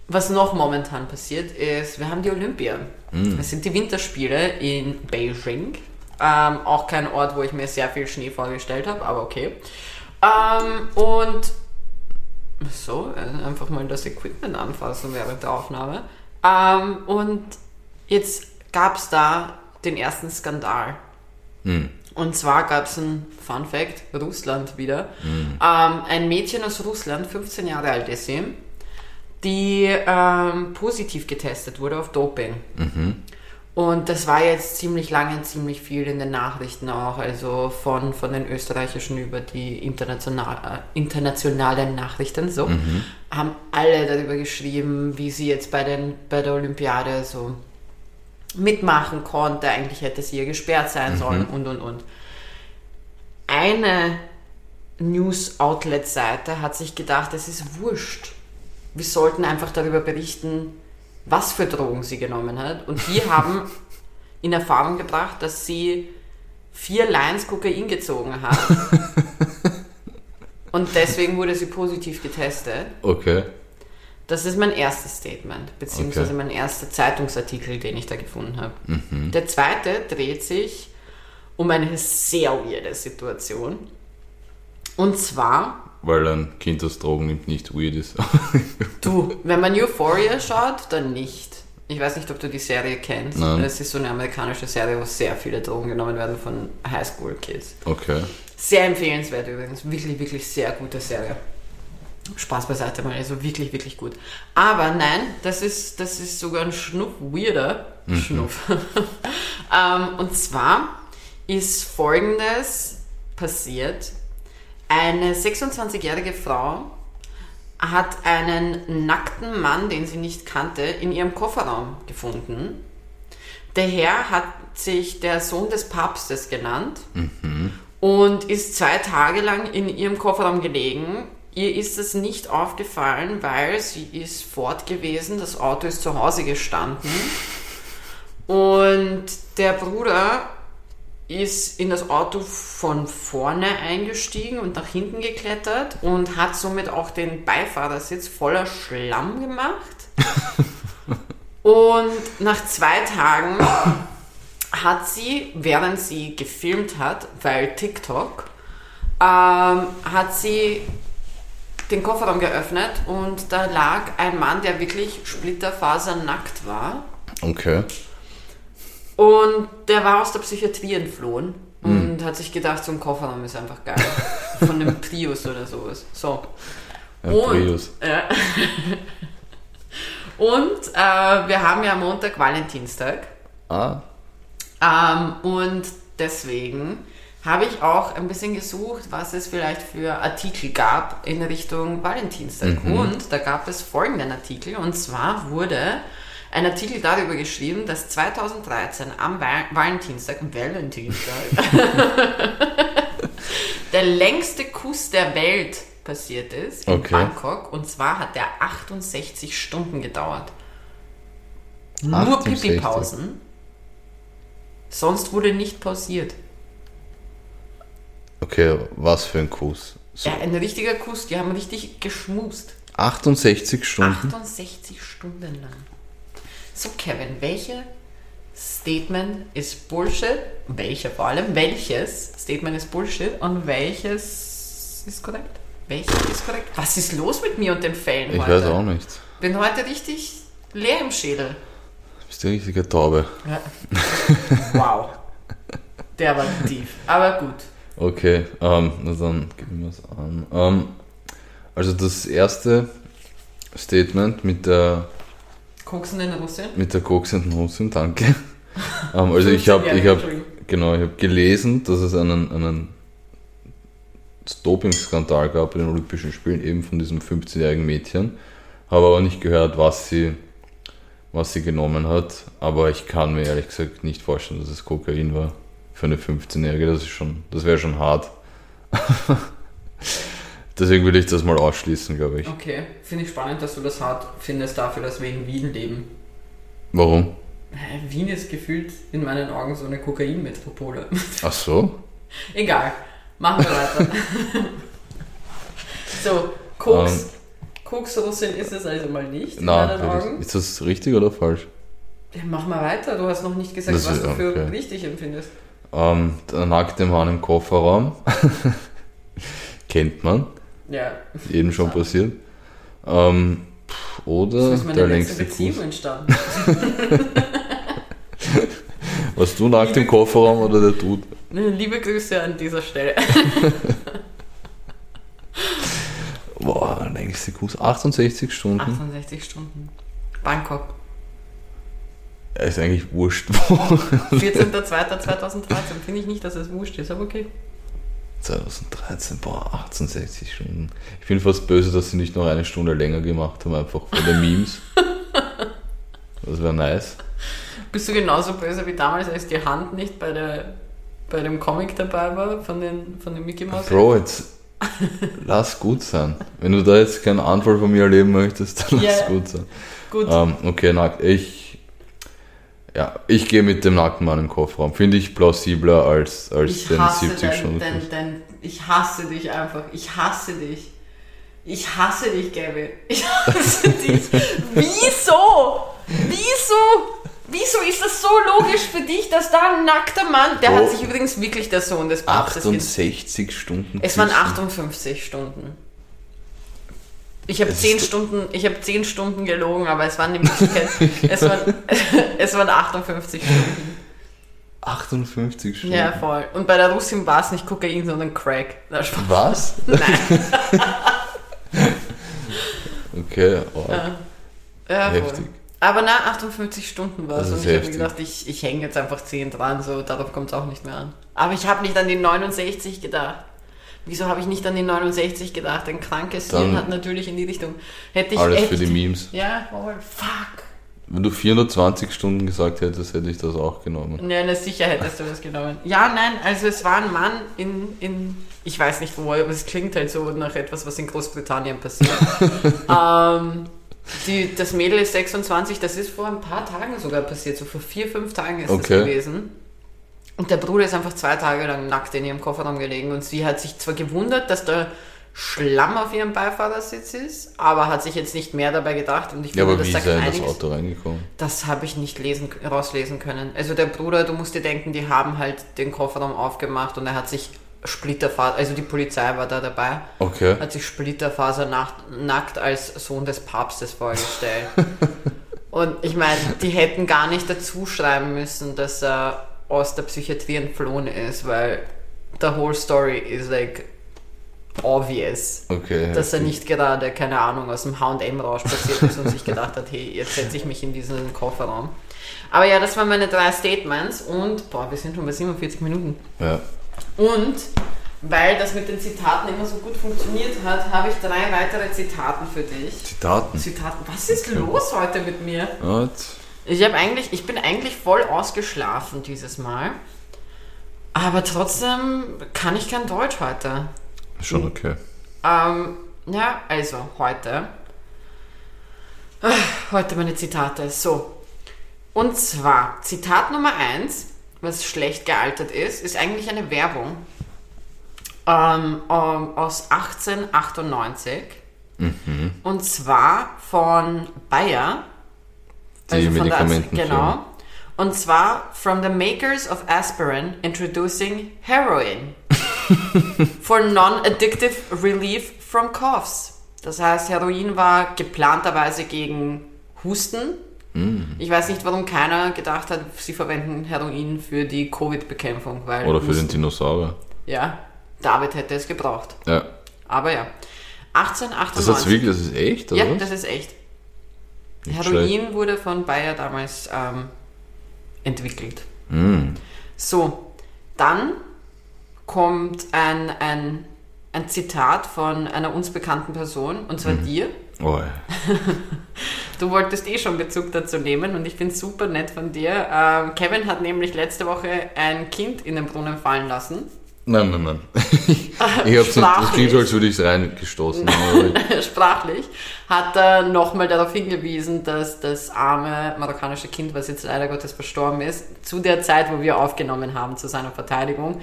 was noch momentan passiert ist, wir haben die Olympia. Es sind die Winterspiele in Beijing. Ähm, auch kein Ort, wo ich mir sehr viel Schnee vorgestellt habe, aber okay. Ähm, und so, äh, einfach mal das Equipment anfassen während der Aufnahme. Ähm, und jetzt gab es da den ersten Skandal. Hm. Und zwar gab es ein Fun Fact, Russland wieder. Hm. Ähm, ein Mädchen aus Russland, 15 Jahre alt ist sie, die ähm, positiv getestet wurde auf Doping. Und das war jetzt ziemlich lange, ziemlich viel in den Nachrichten auch, also von, von den österreichischen über die international, äh, internationalen Nachrichten, so, haben alle darüber geschrieben, wie sie jetzt bei, den, bei der Olympiade so mitmachen konnte. Eigentlich hätte sie ja gesperrt sein sollen und und und. Eine News-Outlet-Seite hat sich gedacht, es ist wurscht. Wir sollten einfach darüber berichten, was für Drogen sie genommen hat. Und die haben in Erfahrung gebracht, dass sie vier Lines Kokain gezogen hat. Und deswegen wurde sie positiv getestet. Okay. Das ist mein erstes Statement, beziehungsweise Okay. mein erster Zeitungsartikel, den ich da gefunden habe. Der zweite dreht sich um eine sehr weirde Situation. Und zwar, Weil ein Kind, das Drogen nimmt, nicht weird ist. du, wenn man Euphoria schaut, dann nicht. Ich weiß nicht, ob du die Serie kennst. Nein. Das ist so eine amerikanische Serie, wo sehr viele Drogen genommen werden von Highschool-Kids. Okay. Sehr empfehlenswert übrigens. Wirklich, wirklich sehr gute Serie. Spaß beiseite mal, also wirklich, wirklich gut. Aber nein, das ist, das ist sogar ein Schnuff weirder. Schnuff. ähm, und zwar ist folgendes passiert. Eine 26-jährige Frau hat einen nackten Mann, den sie nicht kannte, in ihrem Kofferraum gefunden. Der Herr hat sich der Sohn des Papstes genannt und ist zwei Tage lang in ihrem Kofferraum gelegen. Ihr ist es nicht aufgefallen, weil sie ist fort gewesen, das Auto ist zu Hause gestanden und der Bruder ist in das Auto von vorne eingestiegen und nach hinten geklettert und hat somit auch den Beifahrersitz voller Schlamm gemacht. und nach zwei Tagen hat sie, während sie gefilmt hat, weil TikTok, ähm, hat sie den Kofferraum geöffnet und da lag ein Mann, der wirklich splitterfasernackt war. Okay. Und der war aus der Psychiatrie entflohen und hat sich gedacht, so ein Kofferraum ist einfach geil. Von einem Prius oder sowas. So. Ein Und- Prius. Ja. Und äh, wir haben ja am Montag Valentinstag. Ah, Ähm, und deswegen habe ich auch ein bisschen gesucht, was es vielleicht für Artikel gab in Richtung Valentinstag. Und da gab es folgenden Artikel. Und zwar wurde ein Artikel darüber geschrieben, dass 2013 am Val Valentinstag, Valentinstag, der längste Kuss der Welt passiert ist in Okay. Bangkok. Und zwar hat der 68 Stunden gedauert. Nur 68. Pipi-Pausen. Sonst wurde nicht pausiert. okay, was für ein Kuss. So, Ja, ein richtiger Kuss, die haben richtig geschmust. 68 Stunden? 68 Stunden lang. So, Kevin, welche Statement ist Bullshit? Welcher vor allem? Welches Statement ist Bullshit und welches ist korrekt? Welches ist korrekt? Was ist los mit mir und den Fällen Ich heute? weiß auch nicht. Bin heute richtig leer im Schädel. Bist du eine richtige Taube? Ja. wow. Der war tief. Aber gut. Okay, ähm, na dann geben wir es an. Ähm, also das erste Statement mit der Koksen in Russin? mit der koksenden Russin, danke. ähm, also ich habe ich habe genau, ich habe gelesen, dass es einen einen Doping-Skandal gab bei den Olympischen Spielen, eben von diesem 15-jährigen Mädchen. Habe aber nicht gehört, was sie was sie genommen hat, aber ich kann mir ehrlich gesagt nicht vorstellen, dass es Kokain war für eine 15-jährige. Das ist schon, das wäre schon hart. Deswegen würde ich das mal ausschließen, glaube ich. Okay, finde ich spannend, dass du das hart findest dafür, dass wir in Wien leben. Warum? Wien ist gefühlt in meinen Augen so eine Kokainmetropole. Ach so? Egal, machen wir weiter. so, Koks. Koks-Russin ist es also mal nicht in Na, deinen Augen. ist das richtig oder falsch? Ja, mach mal weiter, du hast noch nicht gesagt, Das was ist- du für okay. richtig empfindest. Ähm, der nackte Mann im Kofferraum. Kennt man. Ja, Jedem schon passiert. Ähm, Oder der längste Beziehung Kuss. entstanden. Warst du nackt im Kofferraum oder der Dude? Liebe Grüße an dieser Stelle. Boah, längste Kuss. 68 Stunden. 68 Stunden. Bangkok. Ja, ist eigentlich wurscht. wo. 14.02.2013. Finde ich nicht, dass es wurscht ist, aber okay. 2013, boah, 68 Stunden. Ich bin fast böse, dass sie nicht noch eine Stunde länger gemacht haben, einfach für die Memes. Das wäre nice. Bist du genauso böse wie damals, als die Hand nicht bei, der, bei dem Comic dabei war von den, von den Mickey Mouse? Bro, jetzt lass gut sein. Wenn du da jetzt keinen Anfall von mir erleben möchtest, dann lass gut sein. Gut. Ähm, okay, nackt. Ich, ja, ich gehe mit dem nackten Mann im Kofferraum. Finde ich plausibler als, als ich den hasse 70 dein, Stunden. dein, dein, ich hasse dich einfach. Ich hasse dich. Ich hasse dich, Gabby. Ich hasse dich. Wieso? Wieso? Wieso ist das so logisch für dich, dass da ein nackter Mann, der Bro. hat sich übrigens wirklich der Sohn des Papstes gen- 68 Stunden. Es waren küssen. 58 Stunden. Ich habe Es 10 ist- Stunden, ich habe 10 Stunden gelogen, aber es waren in Wirklichkeit, es waren, es waren 58 Stunden. 58 Stunden. Ja, voll. Und bei der Russin war es nicht Kokain, sondern Crack. Was? Nein. Okay, oh, Ja, voll. heftig. Aber na, 58 Stunden war es. Und ich habe mir gedacht, ich, ich hänge jetzt einfach 10 dran, so darauf kommt es auch nicht mehr an. Aber ich habe nicht an die 69 gedacht. Wieso habe ich nicht an die 69 gedacht? Ein krankes Dann- Hirn hat natürlich in die Richtung. Hätte ich Alles echt, für die Memes. Ja, voll. Fuck. Wenn du 420 Stunden gesagt hättest, hätte ich das auch genommen. Ja, na sicher hättest du das genommen. Ja, nein, also es war ein Mann in, in ich weiß nicht wo, aber es klingt halt so nach etwas, was in Großbritannien passiert. ähm, die, das Mädel ist 26, das ist vor ein paar Tagen sogar passiert, so vor vier, fünf Tagen ist das Okay. gewesen. Und der Bruder ist einfach zwei Tage lang nackt in ihrem Kofferraum gelegen und sie hat sich zwar gewundert, dass da Schlamm auf ihrem Beifahrersitz ist, aber hat sich jetzt nicht mehr dabei gedacht und ich Ja, finde, aber wie ist er in das. Auto reingekommen? Das habe ich nicht lesen, rauslesen können. Also der Bruder, du musst dir denken, die haben halt den Kofferraum aufgemacht und er hat sich Splitterfaser, also die Polizei war da dabei, Okay. hat sich Splitterfaser nackt als Sohn des Papstes vorgestellt. und ich meine, die hätten gar nicht dazu schreiben müssen, dass er aus der Psychiatrie entflohen ist, weil the whole story is like obvious Okay. dass er nicht gerade, keine Ahnung, aus dem H&M-Rausch passiert ist und sich gedacht hat, hey, jetzt setze ich mich in diesen Kofferraum. Aber ja, das waren meine drei Statements und, boah, wir sind schon bei 47 Minuten. Ja. Und, weil das mit den Zitaten immer so gut funktioniert hat, habe ich drei weitere Zitaten für dich. Zitaten. Zitaten, was ist los heute mit mir? Jetzt- Ich, hab eigentlich, ich bin eigentlich voll ausgeschlafen dieses Mal. Aber trotzdem kann ich kein Deutsch heute. Schon okay. Ähm, ja, also heute. Ah, Heute meine Zitate. So. Und zwar, Zitat Nummer 1, was schlecht gealtert ist, ist eigentlich eine Werbung ähm, ähm, aus 1898. Und zwar von Bayer. Die also Medikamentenfirma. Genau. Und zwar from the makers of aspirin introducing heroin for non-addictive relief from coughs. Das heißt, Heroin war geplanterweise gegen Husten. Ich weiß nicht, warum keiner gedacht hat, sie verwenden Heroin für die Covid-Bekämpfung. Oder für den Husten- Dinosaurier. Ja, David hätte es gebraucht. Ja. Aber ja. Das hat's 1898. wirklich, das ist echt, oder? ja, was? das ist echt. Heroin wurde von Bayer damals ähm, entwickelt. Mm. So, dann kommt ein, ein, ein Zitat von einer uns bekannten Person, und zwar dir. Oh, Du wolltest eh schon Bezug dazu nehmen und ich finde es super nett von dir. Ähm, Kevin hat nämlich letzte Woche ein Kind in den Brunnen fallen lassen. Nein, nein, nein. ich hab's nicht, das klingt so, als würde ich es reingestoßen sprachlich, hat er nochmal darauf hingewiesen, dass das arme marokkanische Kind, was jetzt leider Gottes verstorben ist, zu der Zeit, wo wir aufgenommen haben, zu seiner Verteidigung,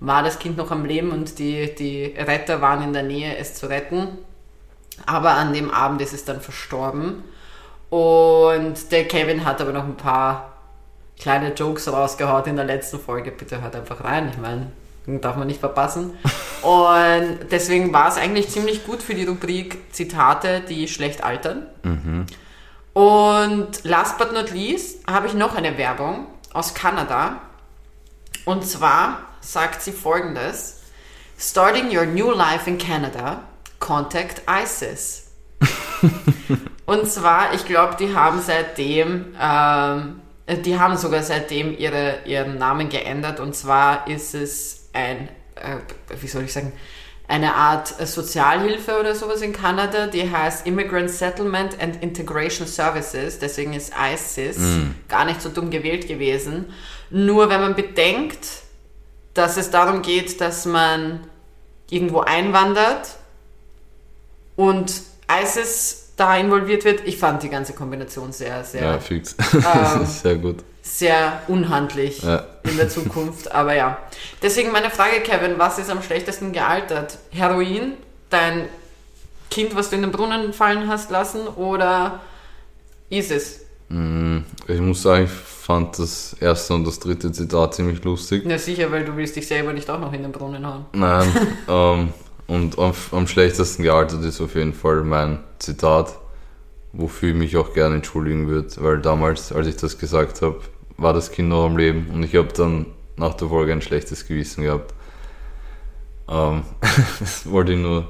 war das Kind noch am Leben und die, die Retter waren in der Nähe, es zu retten. Aber an dem Abend ist es dann verstorben. Und der Kevin hat aber noch ein paar kleine Jokes rausgehaut in der letzten Folge. Bitte hört einfach rein. Ich meine, darf man nicht verpassen. Und deswegen war es eigentlich ziemlich gut für die Rubrik Zitate, die schlecht altern. Und last but not least habe ich noch eine Werbung aus Kanada. Und zwar sagt sie folgendes: Starting your new life in Canada, contact ISIS. Und zwar, ich glaube, die haben seitdem, ähm, die haben sogar seitdem ihre, ihren Namen geändert. Und zwar ist es ein, äh, wie soll ich sagen, eine Art Sozialhilfe oder sowas in Kanada, die heißt Immigrant Settlement and Integration Services. Deswegen ist ISIS gar nicht so dumm gewählt gewesen. Nur wenn man bedenkt, dass es darum geht, dass man irgendwo einwandert und ISIS da involviert wird. Ich fand die ganze Kombination sehr, sehr, Ja, fix. das ist sehr gut. Sehr unhandlich Ja. in der Zukunft. Aber ja. Deswegen meine Frage, Kevin, was ist am schlechtesten gealtert? Heroin, dein Kind, was du in den Brunnen fallen hast lassen, oder ISIS? Ich muss sagen, ich fand das erste und das dritte Zitat ziemlich lustig. Na sicher, weil du willst dich selber nicht auch noch in den Brunnen hauen. Nein, ähm, und am, am schlechtesten gealtert ist auf jeden Fall mein Zitat, wofür ich mich auch gerne entschuldigen würde, weil damals, als ich das gesagt habe, war das Kind noch am Leben und ich habe dann nach der Folge ein schlechtes Gewissen gehabt. Ähm, das wollte ich nur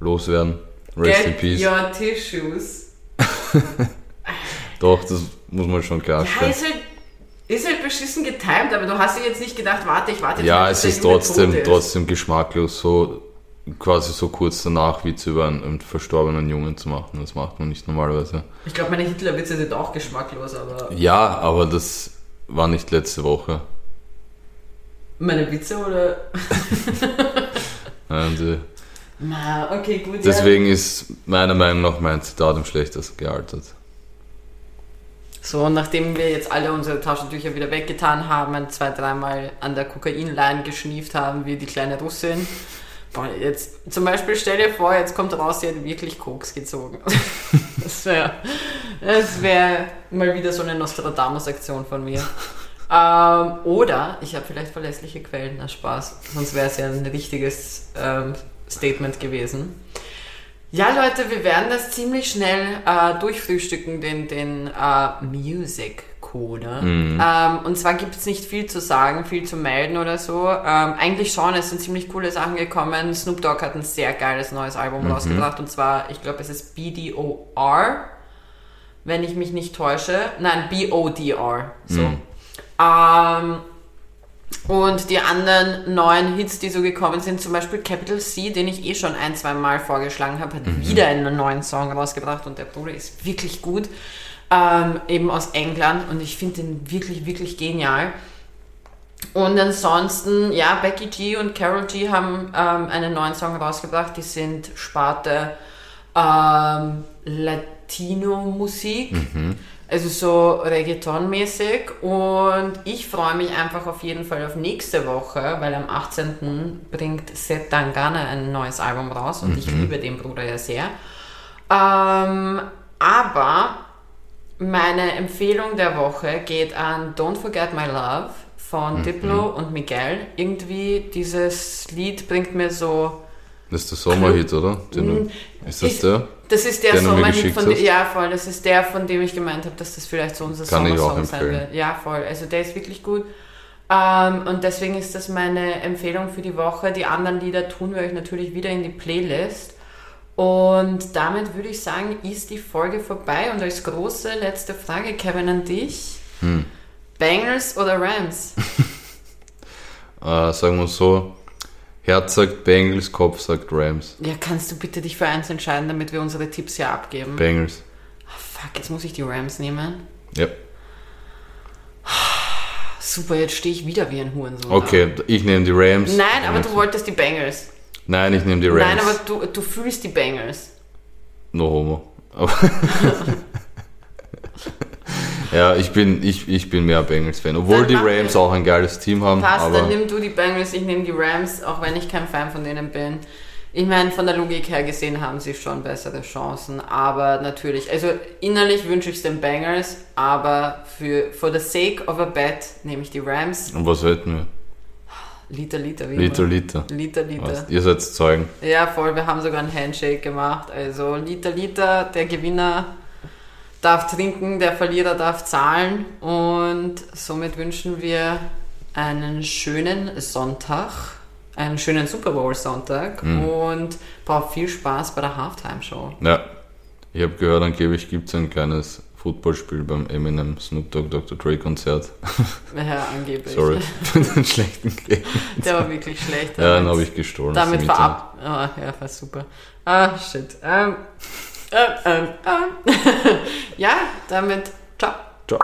loswerden. Rest in Get Peace. your tissues. Doch, das muss man schon Ja, klarstellen. ist halt, ist halt beschissen getimed, aber du hast dir jetzt nicht gedacht, warte, ich warte jetzt Ja, mal, es ist trotzdem, ist. trotzdem geschmacklos, so quasi so kurz danach Witze über einen, einen verstorbenen Jungen zu machen. Das macht man nicht normalerweise. Ich glaube, meine Hitlerwitze sind auch geschmacklos, aber Ja, aber das war nicht letzte Woche. meine Witze oder... Und, äh, Na, okay, gut. deswegen ist meiner Meinung nach mein Zitat am schlechtesten gealtert. Ja. So, und nachdem wir jetzt alle unsere Taschentücher wieder weggetan haben, ein, zwei, dreimal an der Kokainlein geschnieft haben, wie die kleine Russin. Boah, jetzt, zum Beispiel stell dir vor, jetzt kommt raus, sie hat wirklich Koks gezogen. das wäre das wär mal wieder so eine Nostradamus-Aktion von mir. Ähm, oder ich habe vielleicht verlässliche Quellen, na Spaß. Sonst wäre es ja ein richtiges ähm, Statement gewesen. Ja, Leute, wir werden das ziemlich schnell äh, durchfrühstücken, den, den äh, Music Code. Ähm, und zwar gibt es nicht viel zu sagen, viel zu melden oder so. Ähm, eigentlich schon, es sind ziemlich coole Sachen gekommen. Snoop Dogg hat ein sehr geiles neues Album rausgebracht und zwar, ich glaube, es ist BDOR, wenn ich mich nicht täusche. Nein, BODR. So. Ähm, und die anderen neuen Hits, die so gekommen sind, zum Beispiel Capital C, den ich eh schon ein, zwei Mal vorgeschlagen habe, hat wieder einen neuen Song rausgebracht und der Bruder ist wirklich gut. Ähm, eben aus England und ich finde den wirklich, wirklich genial. Und ansonsten, ja, Becky G und Carol G haben ähm, einen neuen Song rausgebracht. Die sind Sparte ähm, Latino-Musik. Also so Reggaeton-mäßig. Und ich freue mich einfach auf jeden Fall auf nächste Woche, weil am 18. bringt Seth Tangana ein neues Album raus und ich liebe den Bruder ja sehr. Ähm, aber meine Empfehlung der Woche geht an Don't Forget My Love von Diplo und Miguel. Irgendwie dieses Lied bringt mir so Das ist der Sommerhit, oder? Den du, ist das ich- der? das ist der, Sommerhit von hast? ja voll, das ist der, von dem ich gemeint habe, dass das vielleicht so unser Kann Sommersong sein empfehlen. wird. Ja, voll. Also der ist wirklich gut. Ähm, und deswegen ist das meine Empfehlung für die Woche. Die anderen Lieder tun wir euch natürlich wieder in die Playlist. Und damit würde ich sagen, ist die Folge vorbei. Und als große letzte Frage, Kevin, an dich. Hm. Bangers oder Rams? Äh, sagen wir so, Herz sagt Bengals, Kopf sagt Rams. ja, kannst du bitte dich für eins entscheiden, damit wir unsere Tipps hier abgeben? Bengals. Ah, fuck, jetzt muss ich die Rams nehmen. Ja. Super, jetzt stehe ich wieder wie ein Hurensohn. da. Okay, ich nehme die Rams. Nein, aber du wolltest die Bengals. Nein, ich nehme die Rams. Nein, aber du, du fühlst die Bengals. No homo. Aber ja, ich bin, ich, ich bin mehr Bengals-Fan. Obwohl die Rams auch ein geiles Team haben. Passt, aber dann nimm du die Bengals, ich nehme die Rams, auch wenn ich kein Fan von denen bin. Ich meine, von der Logik her gesehen haben sie schon bessere Chancen, aber natürlich, also innerlich wünsche ich es den Bengals, aber für for the sake of a bet nehme ich die Rams. Und was hätten wir? Liter, Liter, wie Liter, immer. Liter. Liter, Liter. Weißt, ihr seid Zeugen. Ja, voll, wir haben sogar einen Handshake gemacht. Also Liter, Liter, der Gewinner darf trinken, der Verlierer darf zahlen. Und somit wünschen wir einen schönen Sonntag, einen schönen Super Bowl-Sonntag Mhm. und braucht viel Spaß bei der Halftime-Show. Ja, ich habe gehört, angeblich gibt es ein kleines Footballspiel beim Eminem Snoop Dogg Dr. Dre Konzert. Ja, angeblich. Sorry für den schlechten Game. Der war wirklich schlecht. Ja, den habe ich gestohlen. Damit Internet. verab... Ah, ja, war super. Ah, shit. Ähm, ähm, ähm, ähm. ja, damit... Ciao. Ciao.